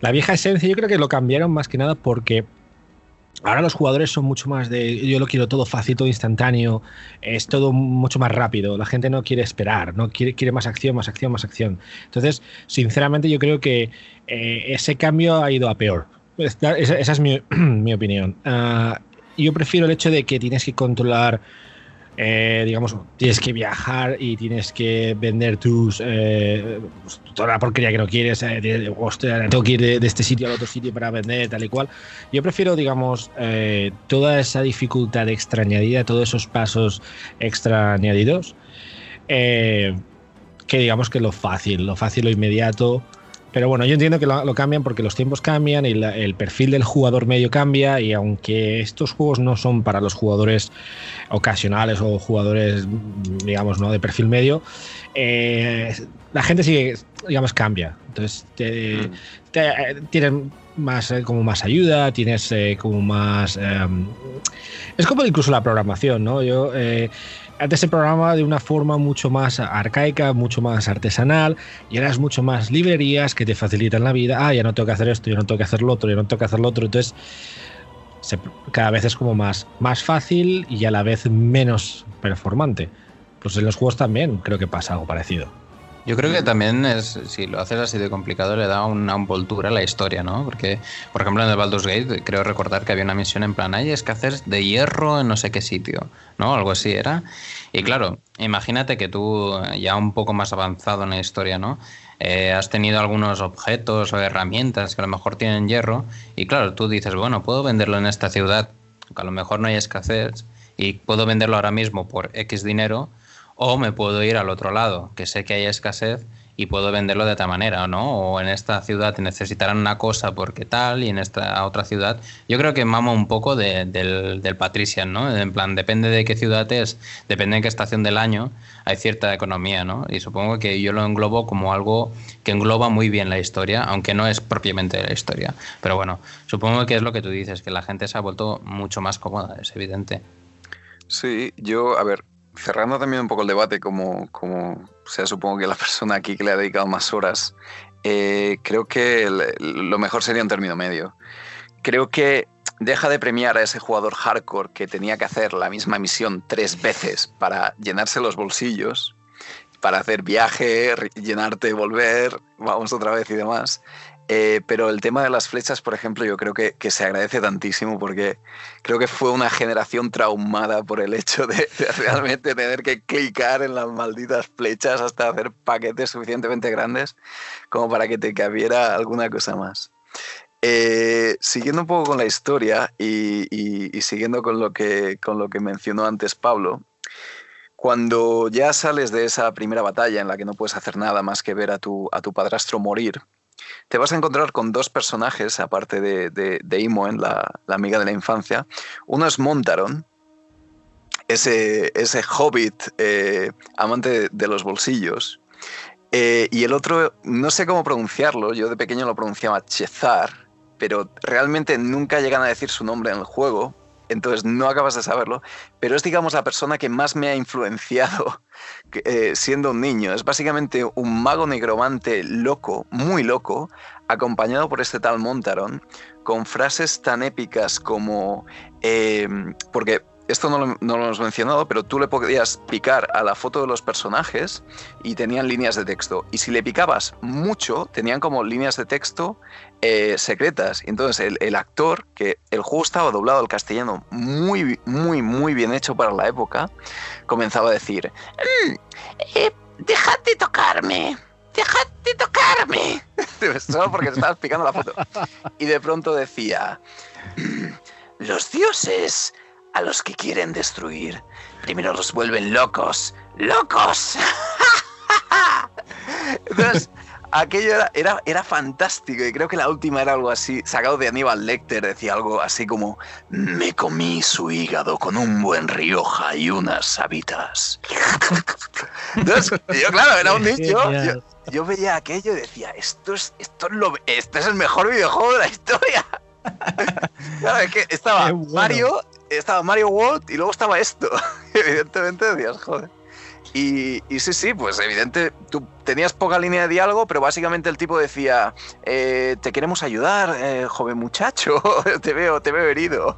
la vieja esencia. Yo creo que lo cambiaron más que nada porque ahora los jugadores son mucho más de yo lo quiero todo fácil, todo instantáneo, es todo mucho más rápido. La gente no quiere esperar, no quiere, quiere más acción, más acción, más acción. Entonces, sinceramente, yo creo que eh, ese cambio ha ido a peor. Esa, es mi, opinión. Ah, yo prefiero el hecho de que tienes que controlar eh, digamos, tienes que viajar y tienes que vender tus eh, pues, toda la porquería que no quieres, eh, tengo que ir de, este sitio al otro sitio para vender, tal y cual. Yo prefiero, digamos, toda esa dificultad extra añadida, todos esos pasos extra añadidos, que digamos que lo fácil, lo fácil, lo inmediato. Pero bueno, yo entiendo que lo, cambian porque los tiempos cambian y el perfil del jugador medio cambia y aunque estos juegos no son para los jugadores ocasionales o jugadores, digamos, ¿no? de perfil medio, eh, la gente sigue, digamos, cambia. Entonces, mm. tienen más eh, como más ayuda, tienes eh, como más... Em, es como incluso la programación, ¿no? Yo antes se programaba de una forma mucho más arcaica, mucho más artesanal, y ahora mucho más librerías que te facilitan la vida. Ah, ya no tengo que hacer esto, ya no tengo que hacer lo otro, ya no tengo que hacer lo otro. Entonces, cada vez es como más, más fácil y a la vez menos performante. Pues en los juegos también creo que pasa algo parecido. Yo creo que también es, si lo haces así de complicado, le da una envoltura a la historia, ¿no? Porque, por ejemplo, en el Baldur's Gate, creo recordar que había una misión en plan, hay escasez de hierro en no sé qué sitio, ¿no? Algo así era. Y claro, imagínate que tú, ya un poco más avanzado en la historia, ¿no? Eh, has tenido algunos objetos o herramientas que a lo mejor tienen hierro, y claro, tú dices, bueno, puedo venderlo en esta ciudad, que a lo mejor no hay escasez, y puedo venderlo ahora mismo por X dinero o me puedo ir al otro lado, que sé que hay escasez y puedo venderlo de otra manera, ¿no? O en esta ciudad necesitarán una cosa porque tal y en esta otra ciudad. Yo creo que mama un poco del, del Patrician, ¿no? En plan, depende de qué ciudad es, depende de qué estación del año, hay cierta economía, ¿no? Y supongo que yo lo englobo como algo que engloba muy bien la historia, aunque no es propiamente la historia. Pero bueno, supongo que es lo que tú dices, que la gente se ha vuelto mucho más cómoda, es evidente. Sí, yo, a ver, cerrando también un poco el debate, como, como sea, supongo que la persona aquí que le ha dedicado más horas, eh, creo que lo mejor sería un término medio. Creo que deja de premiar a ese jugador hardcore que tenía que hacer la misma misión tres veces para llenarse los bolsillos, para hacer viaje, llenarte, volver, vamos otra vez y demás. Eh, pero el tema de las flechas, por ejemplo, yo creo que, se agradece tantísimo porque creo que fue una generación traumada por el hecho de, realmente tener que clicar en las malditas flechas hasta hacer paquetes suficientemente grandes como para que te cabiera alguna cosa más. Eh, siguiendo un poco con la historia y, siguiendo con lo, que, con lo que mencionó antes Pablo, cuando ya sales de esa primera batalla en la que no puedes hacer nada más que ver a tu, a tu padrastro morir, te vas a encontrar con dos personajes, aparte de, de, Imoen, la, amiga de la infancia. Uno es Montaron, ese, ese hobbit eh, amante de los bolsillos. Eh, y el otro, no sé cómo pronunciarlo, yo de pequeño lo pronunciaba Chezar, pero realmente nunca llegan a decir su nombre en el juego entonces no acabas de saberlo, pero es, digamos, la persona que más me ha influenciado eh, siendo un niño. Es básicamente un mago negromante loco, muy loco, acompañado por este tal Montaron, con frases tan épicas como... Eh, porque esto no lo, hemos mencionado, pero tú le podías picar a la foto de los personajes y tenían líneas de texto. Y si le picabas mucho, tenían como líneas de texto eh, secretas. Entonces el, actor, que el juego estaba doblado al castellano muy, muy, muy bien hecho para la época, comenzaba a decir, mm, eh, dejad de tocarme. ¡Dejad de tocarme! Solo porque estabas picando la foto. Y de pronto decía, mm, los dioses a los que quieren destruir. Primero los vuelven locos. ¡Locos! Entonces, aquello era, era, era, fantástico y creo que la última era algo así, sacado de Aníbal Lecter, decía algo así como, me comí su hígado con un buen Rioja y unas habitas. Entonces, yo claro, era un niño, yo, yo, veía aquello y decía, esto es, esto, es lo, esto es el mejor videojuego de la historia. claro, es que estaba Mario, estaba Mario World y luego estaba esto. Evidentemente decías, joder. Y, sí, sí, pues evidente, tú tenías poca línea de diálogo, pero básicamente el tipo decía, eh, te queremos ayudar, eh, joven muchacho, te veo, te veo herido.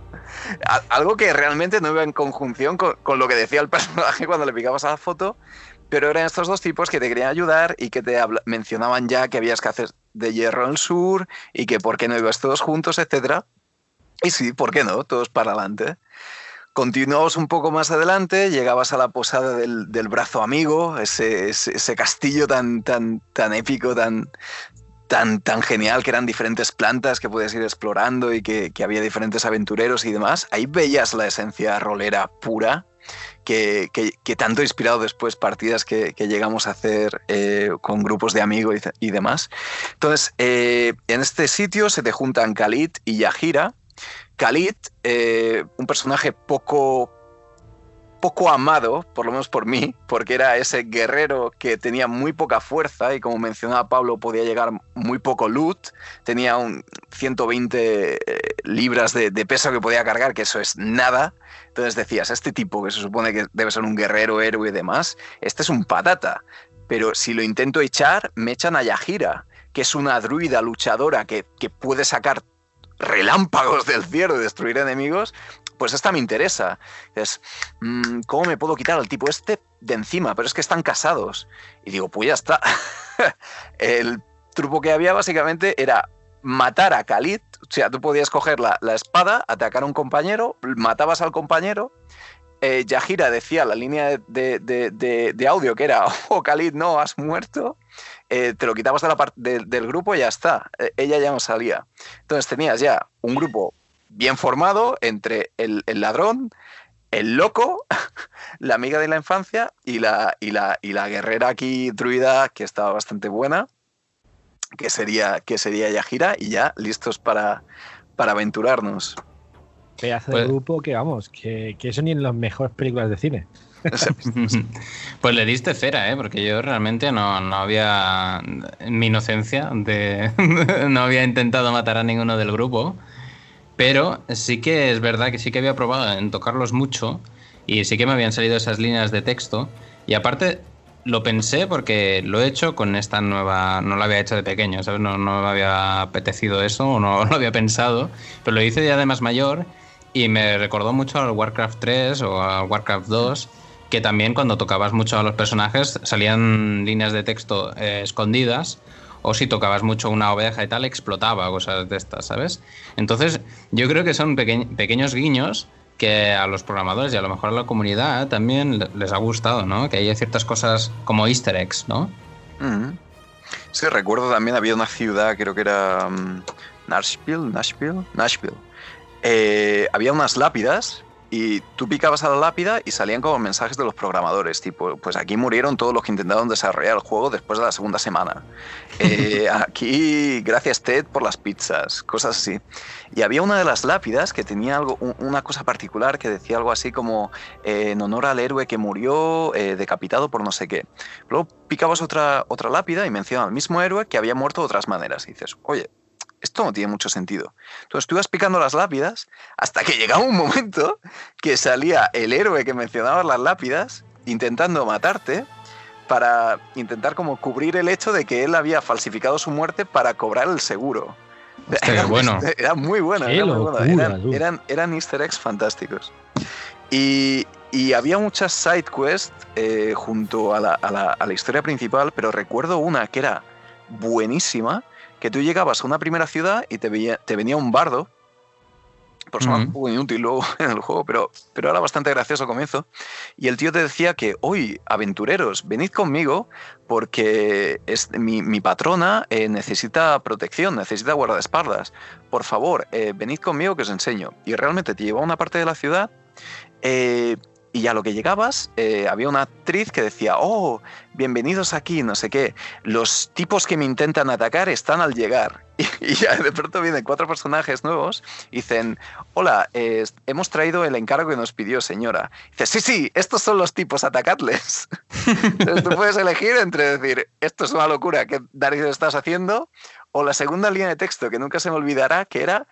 Algo que realmente no iba en conjunción con, lo que decía el personaje cuando le picabas a la foto, pero eran estos dos tipos que te querían ayudar y que te mencionaban ya que habías que hacer de hierro el sur y que por qué no ibas todos juntos, etc. Y sí, ¿por qué no? Todos para adelante. Continuamos un poco más adelante, llegabas a la posada del, brazo amigo, ese, ese, castillo tan, tan, tan épico, tan, tan, tan genial, que eran diferentes plantas que puedes ir explorando y que, había diferentes aventureros y demás. Ahí veías la esencia rolera pura. Que, tanto ha inspirado después partidas que, llegamos a hacer eh, con grupos de amigos y, demás. Entonces, eh, en este sitio se te juntan Khalid y Yahira, Khalid, eh, un personaje poco, poco amado, por lo menos por mí, porque era ese guerrero que tenía muy poca fuerza y como mencionaba Pablo podía llegar muy poco loot, tenía un 120 eh, libras de, peso que podía cargar, que eso es nada. Entonces decías, este tipo que se supone que debe ser un guerrero, héroe y demás, este es un patata. Pero si lo intento echar, me echan a Yahira, que es una druida luchadora que, que puede sacar relámpagos del cielo y destruir enemigos, pues esta me interesa. Es, mm, ¿cómo me puedo quitar al tipo este de encima? Pero es que están casados. Y digo, pues ya está. el truco que había básicamente era matar a Khalid. O sea, tú podías coger la, espada, atacar a un compañero, matabas al compañero. Eh, Yahira decía la línea de, de, audio que era, oh Khalid, no, has muerto. Eh, te lo quitabas de la del grupo y ya está. Eh, ella ya no salía. Entonces tenías ya un grupo bien formado entre el, ladrón, el loco, la amiga de la infancia y la, y la, y la guerrera aquí druida que estaba bastante buena, que sería, que sería Yajira, y ya listos para, para aventurarnos. Pedazo de pues grupo que vamos, que, que eso ni en las mejores películas de cine. pues le diste cera, ¿eh? porque yo realmente no, había, en mi inocencia, de, no había intentado matar a ninguno del grupo, pero sí que es verdad que sí que había probado en tocarlos mucho y sí que me habían salido esas líneas de texto. Y aparte lo pensé porque lo he hecho con esta nueva, no lo había hecho de pequeño, ¿sabes? No, no me había apetecido eso o no lo había pensado, pero lo hice ya de más mayor y me recordó mucho al Warcraft 3 o al Warcraft 2 que también cuando tocabas mucho a los personajes salían líneas de texto eh, escondidas o si tocabas mucho una oveja y tal explotaba cosas de estas, ¿sabes? Entonces yo creo que son pequeños guiños que a los programadores y a lo mejor a la comunidad también les ha gustado, ¿no? Que hay ciertas cosas como easter eggs, ¿no? Mm. Sí, recuerdo también había una ciudad, creo que era um, Nashville, Nashville, Nashville. Eh, había unas lápidas y tú picabas a la lápida y salían como mensajes de los programadores, tipo, pues aquí murieron todos los que intentaron desarrollar el juego después de la segunda semana. Eh, aquí, gracias Ted por las pizzas, cosas así. Y había una de las lápidas que tenía algo, una cosa particular que decía algo así como eh, en honor al héroe que murió eh, decapitado por no sé qué. Luego picabas otra, otra lápida y menciona al mismo héroe que había muerto de otras maneras. Y dices, oye, esto no tiene mucho sentido. Entonces tú ibas picando las lápidas hasta que llegaba un momento que salía el héroe que mencionaba las lápidas intentando matarte para intentar como cubrir el hecho de que él había falsificado su muerte para cobrar el seguro. era, bueno. era muy bueno. eran, eran, easter eggs fantásticos. Y, había muchas side quests eh, junto a la, a la historia principal, pero recuerdo una que era buenísima, que tú llegabas a una primera ciudad y te, veía, te venía un bardo, por eso un poco inútil luego en el juego, pero, pero era bastante gracioso al comienzo. Y el tío te decía que, hoy, aventureros, venid conmigo porque es, mi, patrona eh, necesita protección, necesita guardaespaldas. Por favor, eh, venid conmigo que os enseño. Y realmente te llevaba a una parte de la ciudad Eh, y a lo que llegabas, eh, había una actriz que decía, oh, bienvenidos aquí, no sé qué. Los tipos que me intentan atacar están al llegar. Y, ya de pronto vienen cuatro personajes nuevos y dicen, hola, hemos traído el encargo que nos pidió señora. dice, sí, sí, estos son los tipos, atacadles. Entonces tú puedes elegir entre decir, esto es una locura, ¿qué Darío estás haciendo? O la segunda línea de texto que nunca se me olvidará, que era,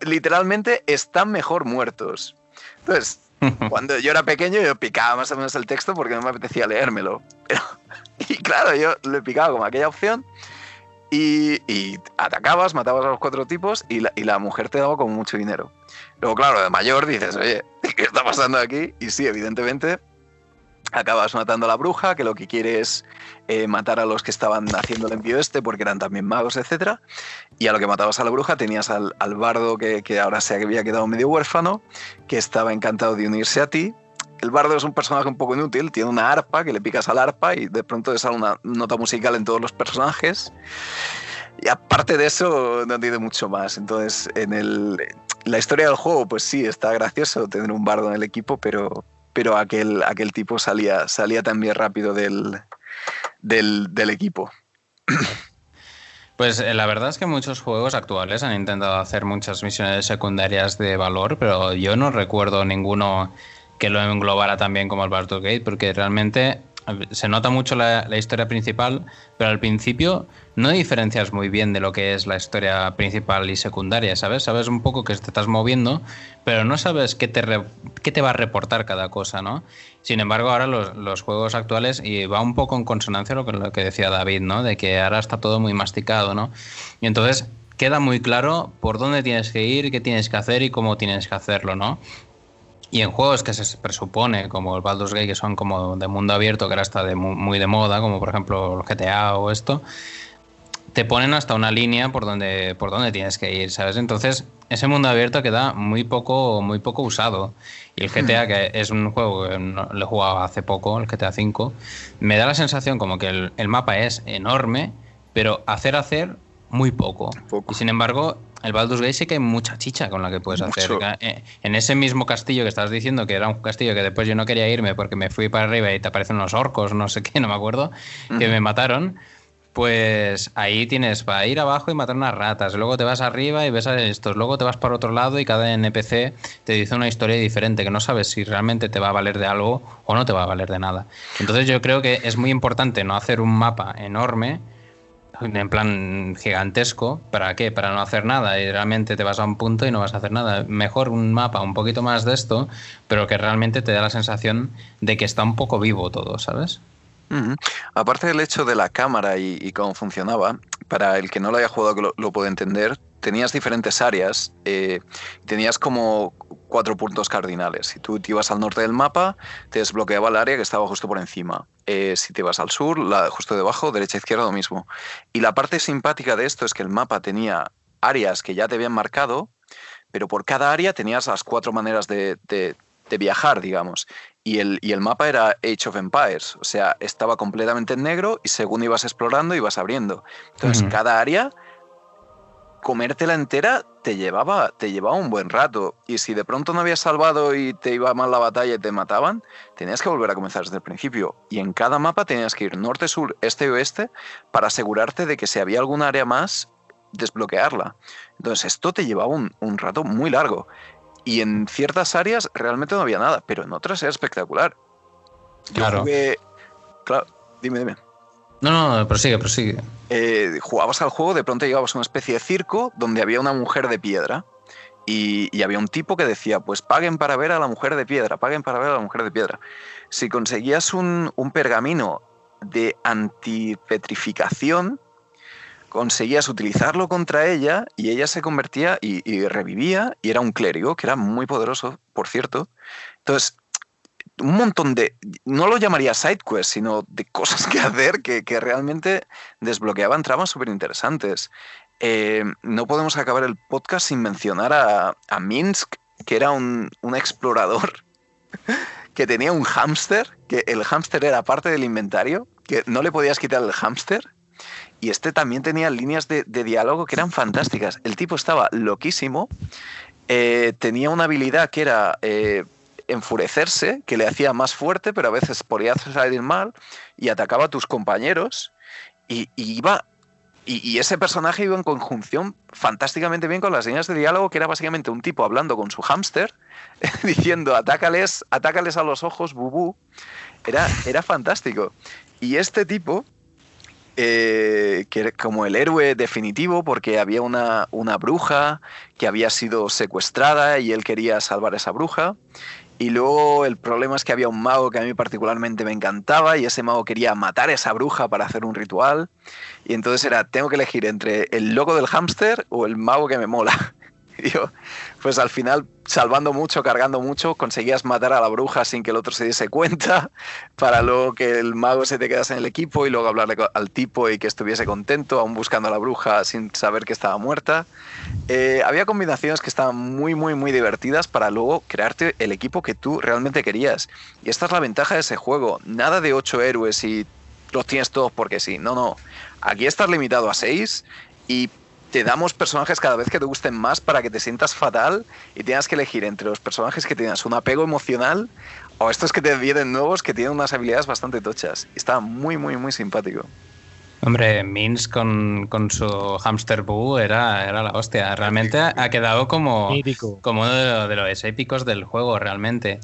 literalmente, están mejor muertos. Entonces, cuando yo era pequeño, yo picaba más o menos el texto porque no me apetecía leérmelo. y claro, yo le picaba como aquella opción y, atacabas, matabas a los cuatro tipos y la, y la, mujer te daba como mucho dinero. Luego, claro, de mayor dices, oye, ¿qué está pasando aquí? Y sí, evidentemente, acabas matando a la bruja, que lo que quiere es eh, matar a los que estaban haciendo el envío este, porque eran también magos, etc. Y a lo que matabas a la bruja tenías al, bardo que, que, ahora se había quedado medio huérfano, que estaba encantado de unirse a ti. El bardo es un personaje un poco inútil, tiene una arpa que le picas al arpa y de pronto te sale una nota musical en todos los personajes. Y aparte de eso, no tiene mucho más. Entonces, en el, la historia del juego, pues sí, está gracioso tener un bardo en el equipo, pero, pero aquel, aquel tipo salía, salía también rápido del, del, equipo. Pues eh, la verdad es que muchos juegos actuales han intentado hacer muchas misiones secundarias de valor, pero yo no recuerdo ninguno que lo englobara también como el Baldur's Gate, porque realmente se nota mucho la, historia principal, pero al principio no diferencias muy bien de lo que es la historia principal y secundaria, ¿sabes? Sabes un poco que te estás moviendo, pero no sabes qué te, qué te va a reportar cada cosa, ¿no? Sin embargo, ahora los, juegos actuales, y va un poco en consonancia con lo, lo que decía David, ¿no? De que ahora está todo muy masticado, ¿no? Y entonces queda muy claro por dónde tienes que ir, qué tienes que hacer y cómo tienes que hacerlo, ¿no? Y en juegos que se presupone, como el Baldur's Gate, que son como de mundo abierto, que ahora está de muy, de moda, como por ejemplo el GTA o esto, te ponen hasta una línea por donde, por donde tienes que ir, ¿sabes? Entonces, ese mundo abierto queda muy poco, muy poco usado. Y el GTA, que es un juego que lo he jugado hace poco, el GTA V, me da la sensación como que el, el mapa es enorme, pero hacer hacer muy poco. poco. Y sin embargo, el Baldur's Gate sí que hay mucha chicha con la que puedes hacer. Eh, en ese mismo castillo que estabas diciendo, que era un castillo que después yo no quería irme porque me fui para arriba y te aparecen unos orcos, no sé qué, no me acuerdo, que me mataron. Pues ahí tienes para ir abajo y matar unas ratas. Luego te vas arriba y ves a estos. Luego te vas para otro lado y cada NPC te dice una historia diferente que no sabes si realmente te va a valer de algo o no te va a valer de nada. Entonces yo creo que es muy importante no hacer un mapa enorme en plan gigantesco. ¿Para qué? Para no hacer nada y realmente te vas a un punto y no vas a hacer nada. Mejor un mapa un poquito más de esto, pero que realmente te da la sensación de que está un poco vivo todo, ¿sabes? Aparte del hecho de la cámara y, cómo funcionaba, para el que no lo haya jugado lo, puede entender, tenías diferentes áreas, eh, tenías como cuatro puntos cardinales. Si tú te ibas al norte del mapa, te desbloqueaba el área que estaba justo por encima. Eh, si te ibas al sur, la, justo debajo, derecha, izquierda, lo mismo. Y la parte simpática de esto es que el mapa tenía áreas que ya te habían marcado, pero por cada área tenías las cuatro maneras de, viajar, digamos. Y el, y el, mapa era Age of Empires, o sea, estaba completamente en negro y según ibas explorando ibas abriendo. Entonces, cada área comértela entera te llevaba, te llevaba un buen rato. Y si de pronto no habías salvado y te iba mal la batalla y te mataban, tenías que volver a comenzar desde el principio. Y en cada mapa tenías que ir norte, sur, este y oeste para asegurarte de que si había algún área más, desbloquearla. Entonces esto te llevaba un, rato muy largo. Y en ciertas áreas realmente no había nada, pero en otras era espectacular. claro. Claro, dime, dime. No, no, prosigue, prosigue. Eh, jugabas al juego, de pronto llegabas a una especie de circo donde había una mujer de piedra. Y, había un tipo que decía, pues paguen para ver a la mujer de piedra, paguen para ver a la mujer de piedra. Si conseguías un, pergamino de antipetrificación, conseguías utilizarlo contra ella y ella se convertía y, revivía y era un clérigo que era muy poderoso, por cierto. Entonces, un montón de, no lo llamaría side quest, sino de cosas que hacer que, realmente desbloqueaban tramas súper interesantes. Eh, no podemos acabar el podcast sin mencionar a, Minsk, que era un, explorador que tenía un hámster, que el hámster era parte del inventario, que no le podías quitar el hámster. Y este también tenía líneas de, diálogo que eran fantásticas. El tipo estaba loquísimo. Eh, tenía una habilidad que era eh, enfurecerse, que le hacía más fuerte, pero a veces podía salir mal y atacaba a tus compañeros y, iba... Y, ese personaje iba en conjunción fantásticamente bien con las líneas de diálogo, que era básicamente un tipo hablando con su hámster, diciendo, atácales, atácales a los ojos, bubú. Era, era fantástico. Y este tipo, eh, que era como el héroe definitivo porque había una, una, bruja que había sido secuestrada y él quería salvar a esa bruja. Y luego el problema es que había un mago que a mí particularmente me encantaba y ese mago quería matar a esa bruja para hacer un ritual. Y entonces era, tengo que elegir entre el logo del hámster o el mago que me mola. pues al final, salvando mucho, cargando mucho, conseguías matar a la bruja sin que el otro se diese cuenta, para luego que el mago se te quedase en el equipo y luego hablarle al tipo y que estuviese contento, aún buscando a la bruja sin saber que estaba muerta. Eh, había combinaciones que estaban muy, muy, muy divertidas para luego crearte el equipo que tú realmente querías. Y esta es la ventaja de ese juego. Nada de ocho héroes y los tienes todos porque sí. No, no. Aquí estás limitado a seis y te damos personajes cada vez que te gusten más para que te sientas fatal y tengas que elegir entre los personajes que tienes un apego emocional o estos que te vienen nuevos que tienen unas habilidades bastante tochas. Está muy, muy, muy simpático. Hombre, Mins con, su hamster boo era, era la hostia. Realmente ha quedado como, como uno de, de, los épicos del juego, realmente.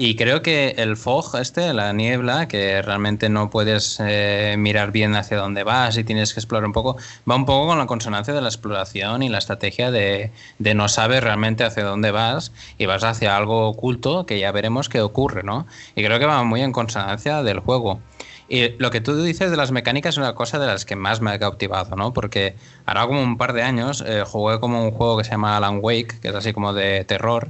Y creo que el fog, este, la niebla, que realmente no puedes eh, mirar bien hacia dónde vas y tienes que explorar un poco, va un poco con la consonancia de la exploración y la estrategia de, de no saber realmente hacia dónde vas y vas hacia algo oculto que ya veremos qué ocurre, ¿no? Y creo que va muy en consonancia del juego. Y lo que tú dices de las mecánicas es una cosa de las que más me ha cautivado, ¿no? Porque ahora como un par de años eh, jugué como un juego que se llama Alan Wake, que es así como de terror,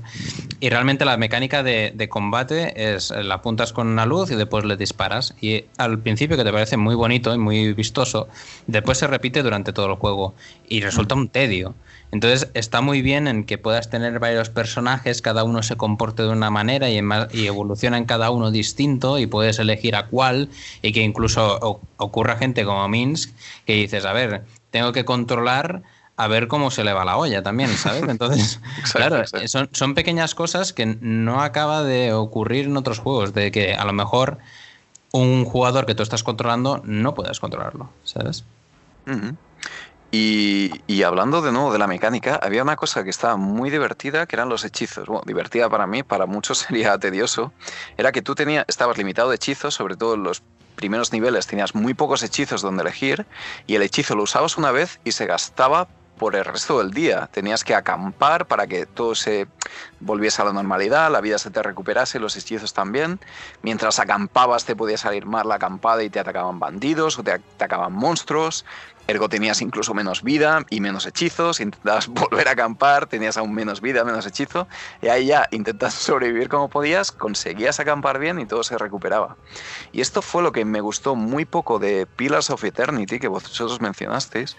y realmente la mecánica de, de combate es la apuntas con una luz y después le disparas. Y al principio que te parece muy bonito y muy vistoso, después se repite durante todo el juego y resulta un tedio. Entonces está muy bien en que puedas tener varios personajes, cada uno se comporte de una manera y, y evoluciona en cada uno distinto y puedes elegir a cuál y que incluso ocurra gente como Minsk que dices, a ver, tengo que controlar a ver cómo se le va la olla también, ¿sabes? Entonces, claro, son, son pequeñas cosas que no acaba de ocurrir en otros juegos, de que a lo mejor un jugador que tú estás controlando no puedes controlarlo, ¿sabes? Y, hablando de nuevo de la mecánica, había una cosa que estaba muy divertida, que eran los hechizos. Bueno, divertida para mí, para muchos sería tedioso. Era que tú tenías, estabas limitado de hechizos, sobre todo en los primeros niveles tenías muy pocos hechizos donde elegir, y el hechizo lo usabas una vez y se gastaba por el resto del día. Tenías que acampar para que todo se volviese a la normalidad, la vida se te recuperase, los hechizos también. Mientras acampabas te podía salir mal la acampada y te atacaban bandidos o te atacaban monstruos. Ergo tenías incluso menos vida y menos hechizos, intentabas volver a acampar, tenías aún menos vida, menos hechizo, y ahí ya intentas sobrevivir como podías, conseguías acampar bien y todo se recuperaba. Y esto fue lo que me gustó muy poco de Pillars of Eternity, que vosotros mencionasteis,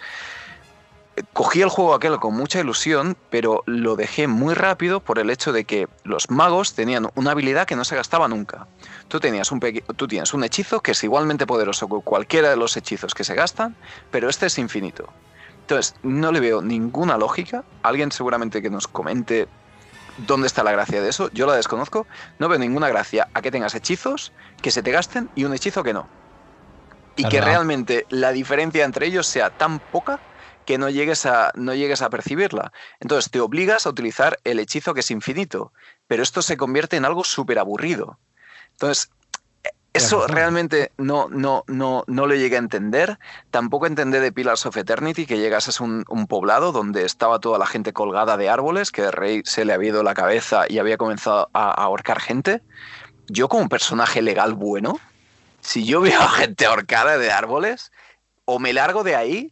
cogí el juego aquel con mucha ilusión, pero lo dejé muy rápido por el hecho de que los magos tenían una habilidad que no se gastaba nunca. Tú, tenías un tú tienes un hechizo que es igualmente poderoso que cualquiera de los hechizos que se gastan, pero este es infinito. Entonces, no le veo ninguna lógica. Alguien seguramente que nos comente dónde está la gracia de eso. Yo la desconozco. No veo ninguna gracia a que tengas hechizos que se te gasten y un hechizo que no. Y que realmente la diferencia entre ellos sea tan poca que no llegues, a, no llegues a percibirla. Entonces te obligas a utilizar el hechizo que es infinito, pero esto se convierte en algo súper aburrido. Entonces, eso realmente no, no, no, no lo llegué a entender. Tampoco entendé de Pillars of Eternity que llegases a un, un, poblado donde estaba toda la gente colgada de árboles, que el rey se le había ido la cabeza y había comenzado a, a ahorcar gente. Yo como personaje legal bueno, si yo veo a gente ahorcada de árboles, o me largo de ahí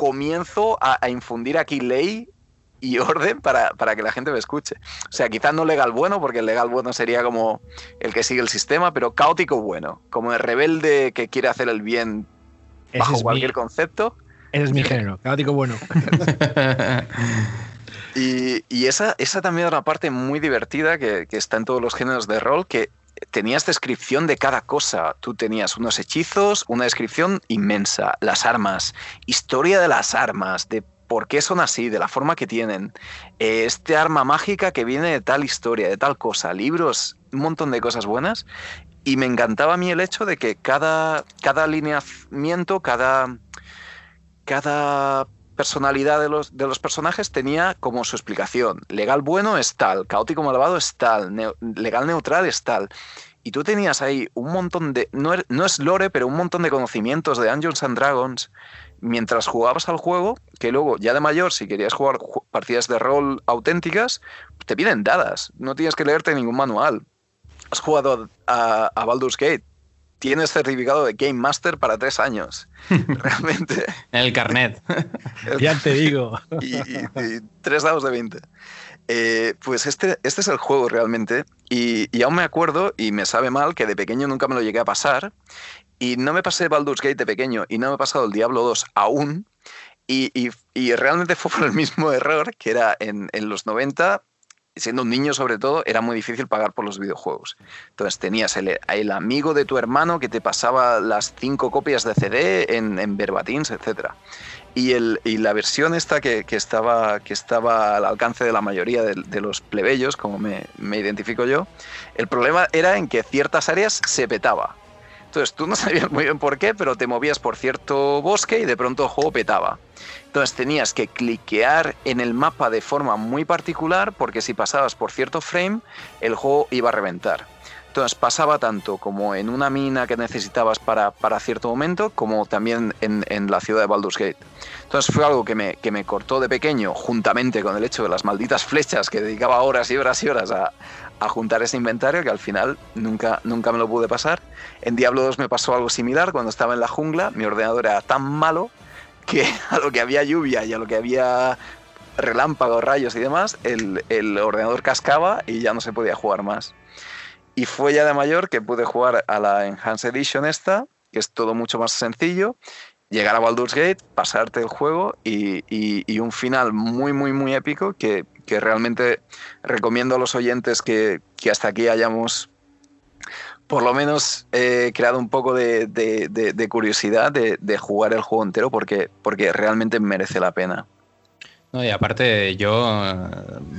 comienzo a, infundir aquí ley y orden para, que la gente me escuche. O sea, quizás no legal bueno, porque el legal bueno sería como el que sigue el sistema, pero caótico bueno, como el rebelde que quiere hacer el bien bajo cualquier concepto. Ese es mi género, caótico bueno. y, esa, esa también es una parte muy divertida que, que está en todos los géneros de rol, que tenías descripción de cada cosa. Tú tenías unos hechizos, una descripción inmensa, las armas, historia de las armas, de por qué son así, de la forma que tienen, este arma mágica que viene de tal historia, de tal cosa, libros, un montón de cosas buenas. Y me encantaba a mí el hecho de que cada, cada alineamiento, cada, cada personalidad de los, de los personajes tenía como su explicación. Legal bueno es tal, caótico malvado es tal, legal neutral es tal. Y tú tenías ahí un montón de, no, er, no es lore, pero un montón de conocimientos de Dungeons and Dragons mientras jugabas al juego, que luego ya de mayor, si querías jugar partidas de rol auténticas, te vienen dadas, no tienes que leerte ningún manual. Has jugado a Baldur's Gate, tienes certificado de Game Master para tres años. Realmente. El carnet. ya te digo. y, tres dados de 20. Eh, pues este, este es el juego realmente. Y, y, aún me acuerdo, y me sabe mal, que de pequeño nunca me lo llegué a pasar. Y no me pasé Baldur's Gate de pequeño y no me he pasado el Diablo 2 aún. Y, y, realmente fue por el mismo error que era en, en los 90 siendo un niño sobre todo, era muy difícil pagar por los videojuegos. Entonces tenías el, el amigo de tu hermano que te pasaba las cinco copias de CD en, en verbatins, etc. Y, el, y la versión esta que, que, estaba, que estaba al alcance de la mayoría de, de los plebeyos, como me, me identifico yo, el problema era en que ciertas áreas se petaba. Entonces tú no sabías muy bien por qué, pero te movías por cierto bosque y de pronto el juego petaba. Entonces tenías que cliquear en el mapa de forma muy particular porque si pasabas por cierto frame, el juego iba a reventar. Entonces pasaba tanto como en una mina que necesitabas para, para cierto momento, como también en, en, la ciudad de Baldur's Gate. Entonces fue algo que me, que me cortó de pequeño, juntamente con el hecho de las malditas flechas que dedicaba horas y horas y horas a, a juntar ese inventario, que al final nunca, nunca me lo pude pasar. En Diablo 2 me pasó algo similar, cuando estaba en la jungla, mi ordenador era tan malo que a lo que había lluvia y a lo que había relámpagos, rayos y demás, el, el, ordenador cascaba y ya no se podía jugar más. Y fue ya de mayor que pude jugar a la Enhanced Edition esta, que es todo mucho más sencillo, llegar a Baldur's Gate, pasarte el juego y, y, un final muy, muy, muy épico que, que, realmente recomiendo a los oyentes que, que hasta aquí hayamos por lo menos he creado un poco de, curiosidad de, jugar el juego entero porque, porque realmente merece la pena. No, y aparte, yo,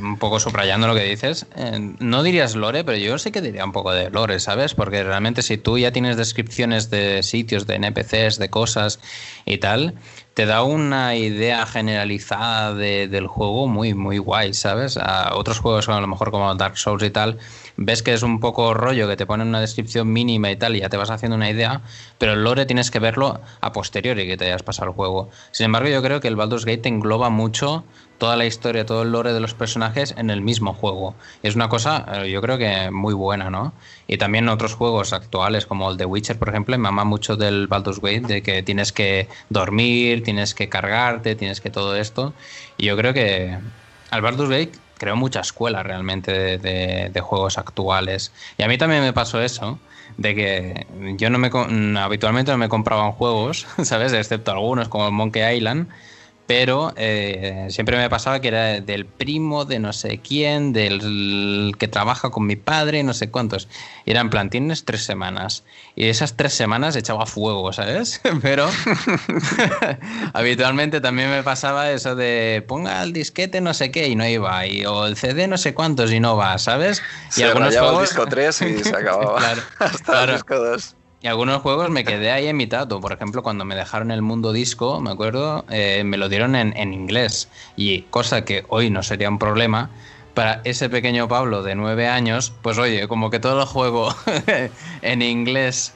un poco subrayando lo que dices, eh, no dirías lore, pero yo sí que diría un poco de lore, ¿sabes? Porque realmente si tú ya tienes descripciones de sitios, de NPCs, de cosas y tal, te da una idea generalizada de, del juego muy, muy guay, ¿sabes? A otros juegos, a lo mejor como Dark Souls y tal, ves que es un poco rollo, que te ponen una descripción mínima y tal, y ya te vas haciendo una idea, pero el lore tienes que verlo a posteriori que te hayas pasado el juego. Sin embargo, yo creo que el Baldur's Gate engloba mucho toda la historia, todo el lore de los personajes en el mismo juego. Es una cosa, eh, yo creo que muy buena, ¿no? Y también otros juegos actuales, como el The Witcher, por ejemplo, me ama mucho del Baldur's Gate, de que tienes que dormir, tienes que cargarte, tienes que todo esto. Y yo creo que al Baldur's Gate creó mucha escuela realmente de, de, de, juegos actuales. Y a mí también me pasó eso, de que yo no me habitualmente no me compraban juegos, ¿sabes? Excepto algunos como Monkey Island pero eh, siempre me pasaba que era del primo de no sé quién, del que trabaja con mi padre, no sé cuántos. Y era en plan, tienes tres semanas. Y esas tres semanas echaba fuego, ¿sabes? Pero habitualmente también me pasaba eso de ponga el disquete no sé qué y no iba, y, o el CD no sé cuántos y no va, ¿sabes? Y se algunos juegos... el disco 3 y se acababa. claro, Hasta claro. el disco 2. Y algunos juegos me quedé ahí en mitad. Por ejemplo, cuando me dejaron el mundo disco, me acuerdo, eh, me lo dieron en, en, inglés. Y cosa que hoy no sería un problema. Para ese pequeño Pablo de nueve años, pues oye, como que todo el juego en inglés,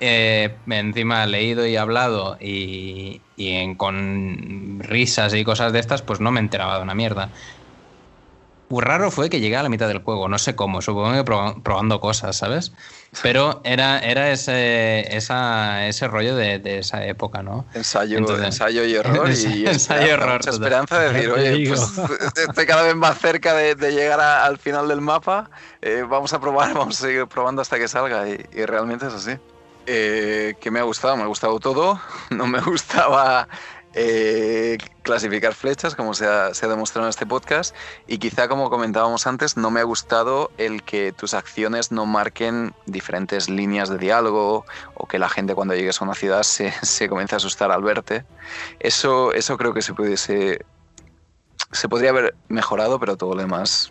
eh, encima leído y hablado y, y con risas y cosas de estas, pues no me enteraba de una mierda. Raro fue que llegué a la mitad del juego, no sé cómo, supongo que probando cosas, ¿sabes? Pero era, era ese, esa, ese rollo de, de, esa época, ¿no? Ensayo, Entonces, ensayo y error. Y ensayo y error. Mucha esperanza de decir, oye, pues, estoy cada vez más cerca de, de llegar a, al final del mapa. Eh, vamos a probar, vamos a seguir probando hasta que salga. Y, y realmente es así. Eh, que me ha gustado, me ha gustado todo. No me gustaba eh, clasificar flechas, como se ha, se ha, demostrado en este podcast, y quizá como comentábamos antes, no me ha gustado el que tus acciones no marquen diferentes líneas de diálogo o que la gente cuando llegues a una ciudad se, se comience a asustar al verte. Eso, eso creo que se pudiese se podría haber mejorado, pero todo lo demás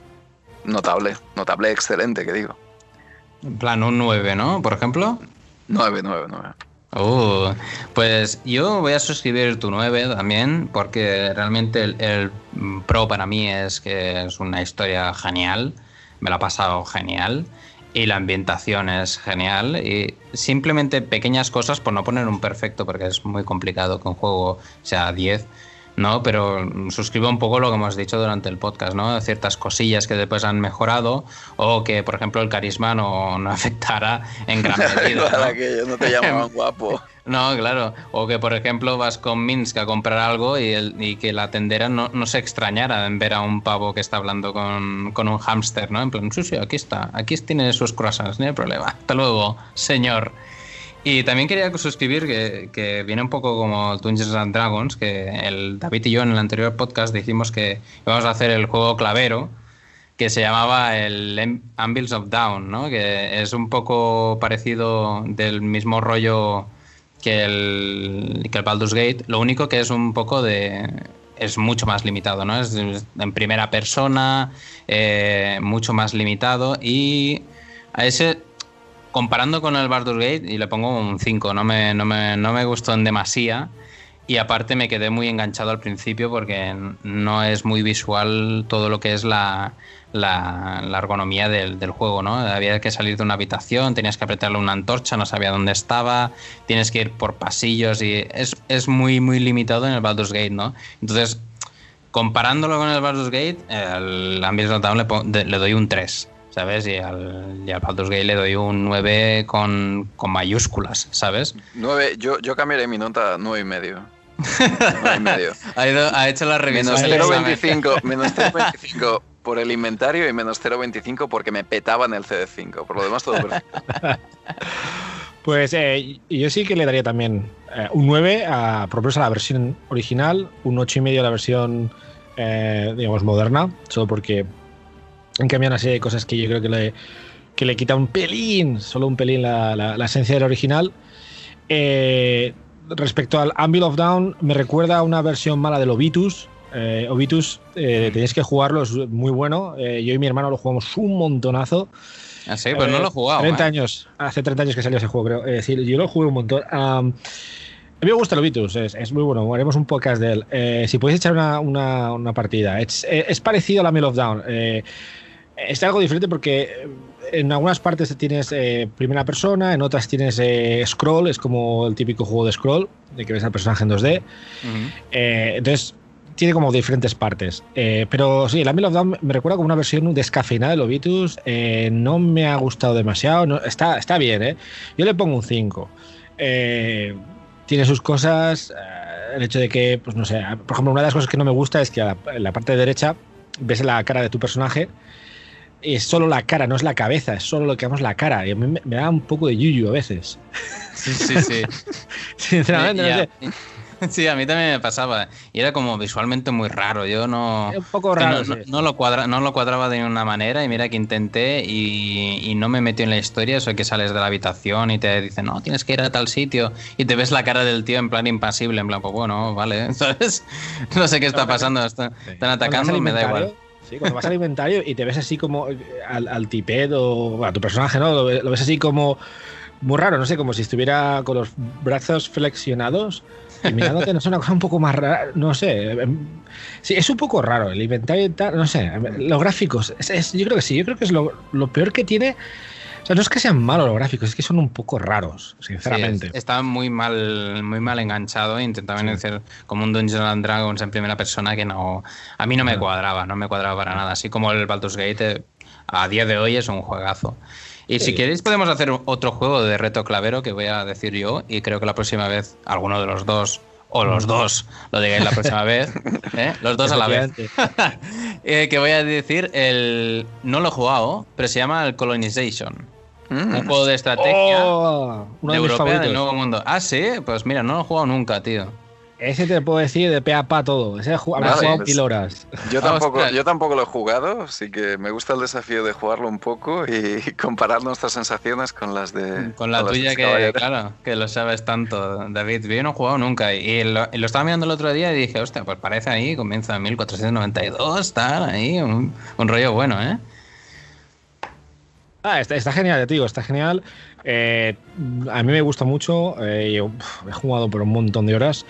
notable, notable, excelente, que digo. En plan, un 9, ¿no? Por ejemplo. 9, 9, 9. Uh, pues yo voy a suscribir tu 9 también, porque realmente el, pro para mí es que es una historia genial, me la ha pasado genial y la ambientación es genial y simplemente pequeñas cosas, por no poner un perfecto, porque es muy complicado que un juego sea 10, ¿no? Pero suscribo un poco lo que hemos dicho durante el podcast, ¿no? Ciertas cosillas que después han mejorado o que, por ejemplo, el carisma no, no afectara en gran medida. ¿no? que no te llamaban guapo. No, claro. O que, por ejemplo, vas con Minsk a comprar algo y, el, y que la tendera no, no, se extrañara en ver a un pavo que está hablando con, con un hámster, ¿no? En plan, sí, sí, aquí está, aquí tiene sus croissants, no hay problema. Hasta luego, señor. Y también quería suscribir que, viene un poco como Dungeons and Dragons, que el David y yo en el anterior podcast dijimos que íbamos a hacer el juego clavero, que se llamaba el Anvils of Down, ¿no? que es un poco parecido del mismo rollo que el, que el Baldur's Gate, lo único que es un poco de... es mucho más limitado, ¿no? Es en primera persona, eh, mucho más limitado y a ese comparando con el Baldur's Gate, y le pongo un 5, no me, no, me, no me gustó en demasía. Y aparte me quedé muy enganchado al principio porque no es muy visual todo lo que es la, la, la ergonomía del, del, juego, ¿no? Había que salir de una habitación, tenías que apretarle una antorcha, no sabía dónde estaba, tienes que ir por pasillos y es, es muy, muy limitado en el Baldur's Gate, ¿no? Entonces, comparándolo con el Baldur's Gate, el Ambient Notable le, le doy un 3. ¿Sabes? Y al, y al Baldur's Gate le doy un 9 con, con mayúsculas, ¿sabes? 9, yo, yo cambiaré mi nota a 9 y medio. 9 y medio. ha, ido, ha, hecho la revisión. Menos 0,25 menos 0,25 por el inventario y menos 0,25 porque me petaban el CD5. Por lo demás, todo perfecto. Pues eh, yo sí que le daría también eh, un 9 a, por a la versión original, un 8,5 a la versión, eh, digamos, moderna, solo porque han cambiado una serie de cosas que yo creo que le, que le quita un pelín, solo un pelín la, la, la esencia del original. Eh, respecto al Anvil of Down, me recuerda a una versión mala del Obitus. Eh, Obitus, eh, tenéis que jugarlo, es muy bueno. Yo y mi hermano lo jugamos un montonazo. Ah, sí, pues no lo he jugado. 30 años, hace 30 años que salió ese juego, creo. Es decir, yo lo jugué un montón. Um, a mí me gusta el Obitus, es, es, muy bueno. Haremos un podcast de él. Si podéis echar una, una, una partida, es, es, parecido a la Mill of Down. Eh, es algo diferente porque en algunas partes tienes eh, primera persona, en otras tienes eh, scroll, es como el típico juego de scroll, de que ves al personaje en 2D. Uh -huh. eh, entonces, tiene como diferentes partes. Eh, pero sí, la Mill of Down me recuerda como una versión descafeinada de Lobitus. Eh, no me ha gustado demasiado. No, está, está bien, ¿eh? Yo le pongo un 5. tiene sus cosas. el hecho de que, pues no sé, por ejemplo, una de las cosas que no me gusta es que la, en la parte de derecha ves la cara de tu personaje es solo la cara, no es la cabeza, es solo lo que vemos la cara. Y a mí me, me da un poco de yuyu a veces. Sí, sí, sí. Sinceramente, no sé. Sí, a mí también me pasaba. Y era como visualmente muy raro. Yo no. Era un poco raro. No, sí. no, no, lo cuadra, no lo cuadraba de ninguna manera. Y mira que intenté y, y, no me metió en la historia. Eso que sales de la habitación y te dicen, no, tienes que ir a tal sitio. Y te ves la cara del tío en plan impasible. En plan, pues bueno, vale. ¿Sabes? No sé qué está pasando. Están, están atacando y me da igual. Cuando vas al inventario y te ves así como al, al tipet o a tu personaje, ¿no? Lo, ves así como muy raro, no sé, como si estuviera con los brazos flexionados y mirándote, no sé, una cosa un poco más rara, no sé. Sí, es un poco raro el inventario y tal, no sé. Los gráficos, es, es, yo creo que sí, yo creo que es lo peor que tiene. O sea, no es que sean malos los gráficos, es que son un poco raros, sinceramente. Sí, está muy mal, muy mal enganchado. Intentaban sí. hacer como un Dungeons and Dragons en primera persona que no. A mí no me cuadraba, no me cuadraba para nada. Así como el Baldur's Gate, a día de hoy es un juegazo. Y sí. si queréis podemos hacer otro juego de reto clavero que voy a decir yo y creo que la próxima vez alguno de los dos o los dos lo digáis la próxima vez, ¿eh? los dos a la vez. eh, que voy a decir, el no lo he jugado, pero se llama el Colonization. Mm. Un juego de estrategia oh, de europea del Nuevo Mundo. Ah, sí, pues mira, no lo he jugado nunca, tío. Ese te puedo decir de pe a pa todo. Ese habrá jugado pues- mil horas. Yo tampoco, Ostras. yo tampoco lo he jugado, así que me gusta el desafío de jugarlo un poco y comparar nuestras sensaciones con las de. Con la tuya este que, claro, que lo sabes tanto, David. Yo no he jugado nunca y lo, y lo estaba mirando el otro día y dije, hostia, pues parece ahí, comienza en 1492, tal, ahí, un, un rollo bueno, ¿eh? Ah, está, está genial, digo, está genial. Eh, a mí me gusta mucho. eh, yo he jugado por un montón de horas.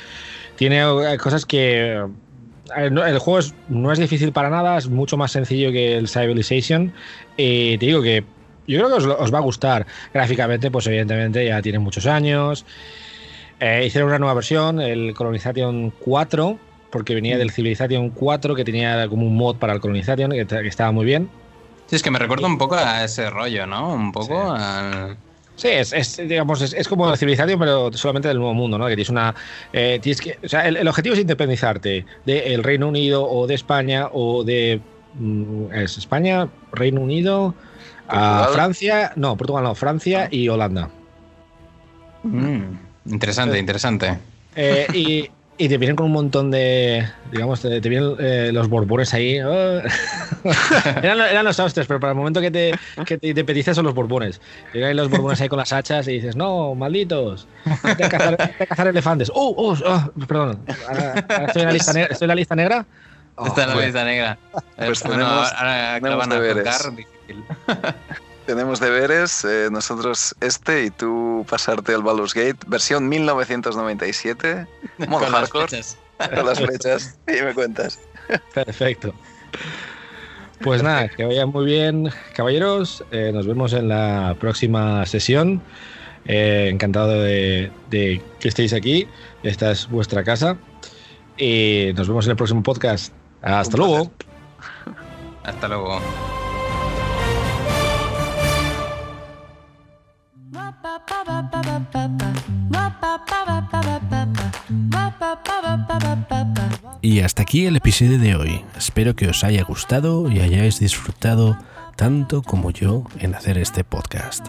Tiene eh, cosas que. no- El juego es- no es difícil para nada, es mucho más sencillo que el Civilization. Y te digo que yo creo que os, va a gustar. Gráficamente, pues evidentemente ya tiene muchos años. Eh, hicieron una nueva versión, el Colonization 4, porque venía del Civilization 4, que tenía como un mod para el Colonization, que, que estaba muy bien. Sí, es que me recuerda un poco a ese rollo, ¿no? Un poco al... Sí, es, es, digamos, es, es como la civilización, pero solamente del nuevo mundo, ¿no? Que tienes una. eh, tienes que, o sea, el, el objetivo es independizarte del Reino Unido o de España o de. mm, es España, Reino Unido, a Portugal. Francia. No, Portugal no, Francia y Holanda. Mm, interesante, interesante. Eh, y, y te vienen con un montón de. Digamos, te, te vienen eh, los borbones ahí. oh. eran, eran los austres, pero para el momento que te, que te independizas son los borbones. Llegan los borbones ahí con las hachas y dices, no, malditos. Vete a cazar, vete a cazar elefantes. ¡Oh, oh, oh! Perdón. Ahora, ahora estoy, en la lista negra, ¿Estoy en la lista negra? Oh, Está en la lista negra. Pues Eh, bueno, tenemos- ahora que lo tenemos van a deberes. tocar, difícil. Tenemos deberes, eh, nosotros este y tú pasarte al Baldur's Gate, versión 1997, modo Con las hardcore, flechas. con las flechas, y me cuentas. Perfecto. Pues nada, que vaya muy bien, caballeros. Eh, nos vemos en la próxima sesión. Eh, encantado de, de que estéis aquí. Esta es vuestra casa. Y nos vemos en el próximo podcast. Hasta Un luego. Hasta luego. Y hasta aquí el episodio de hoy. Espero que os haya gustado y hayáis disfrutado tanto como yo en hacer este podcast.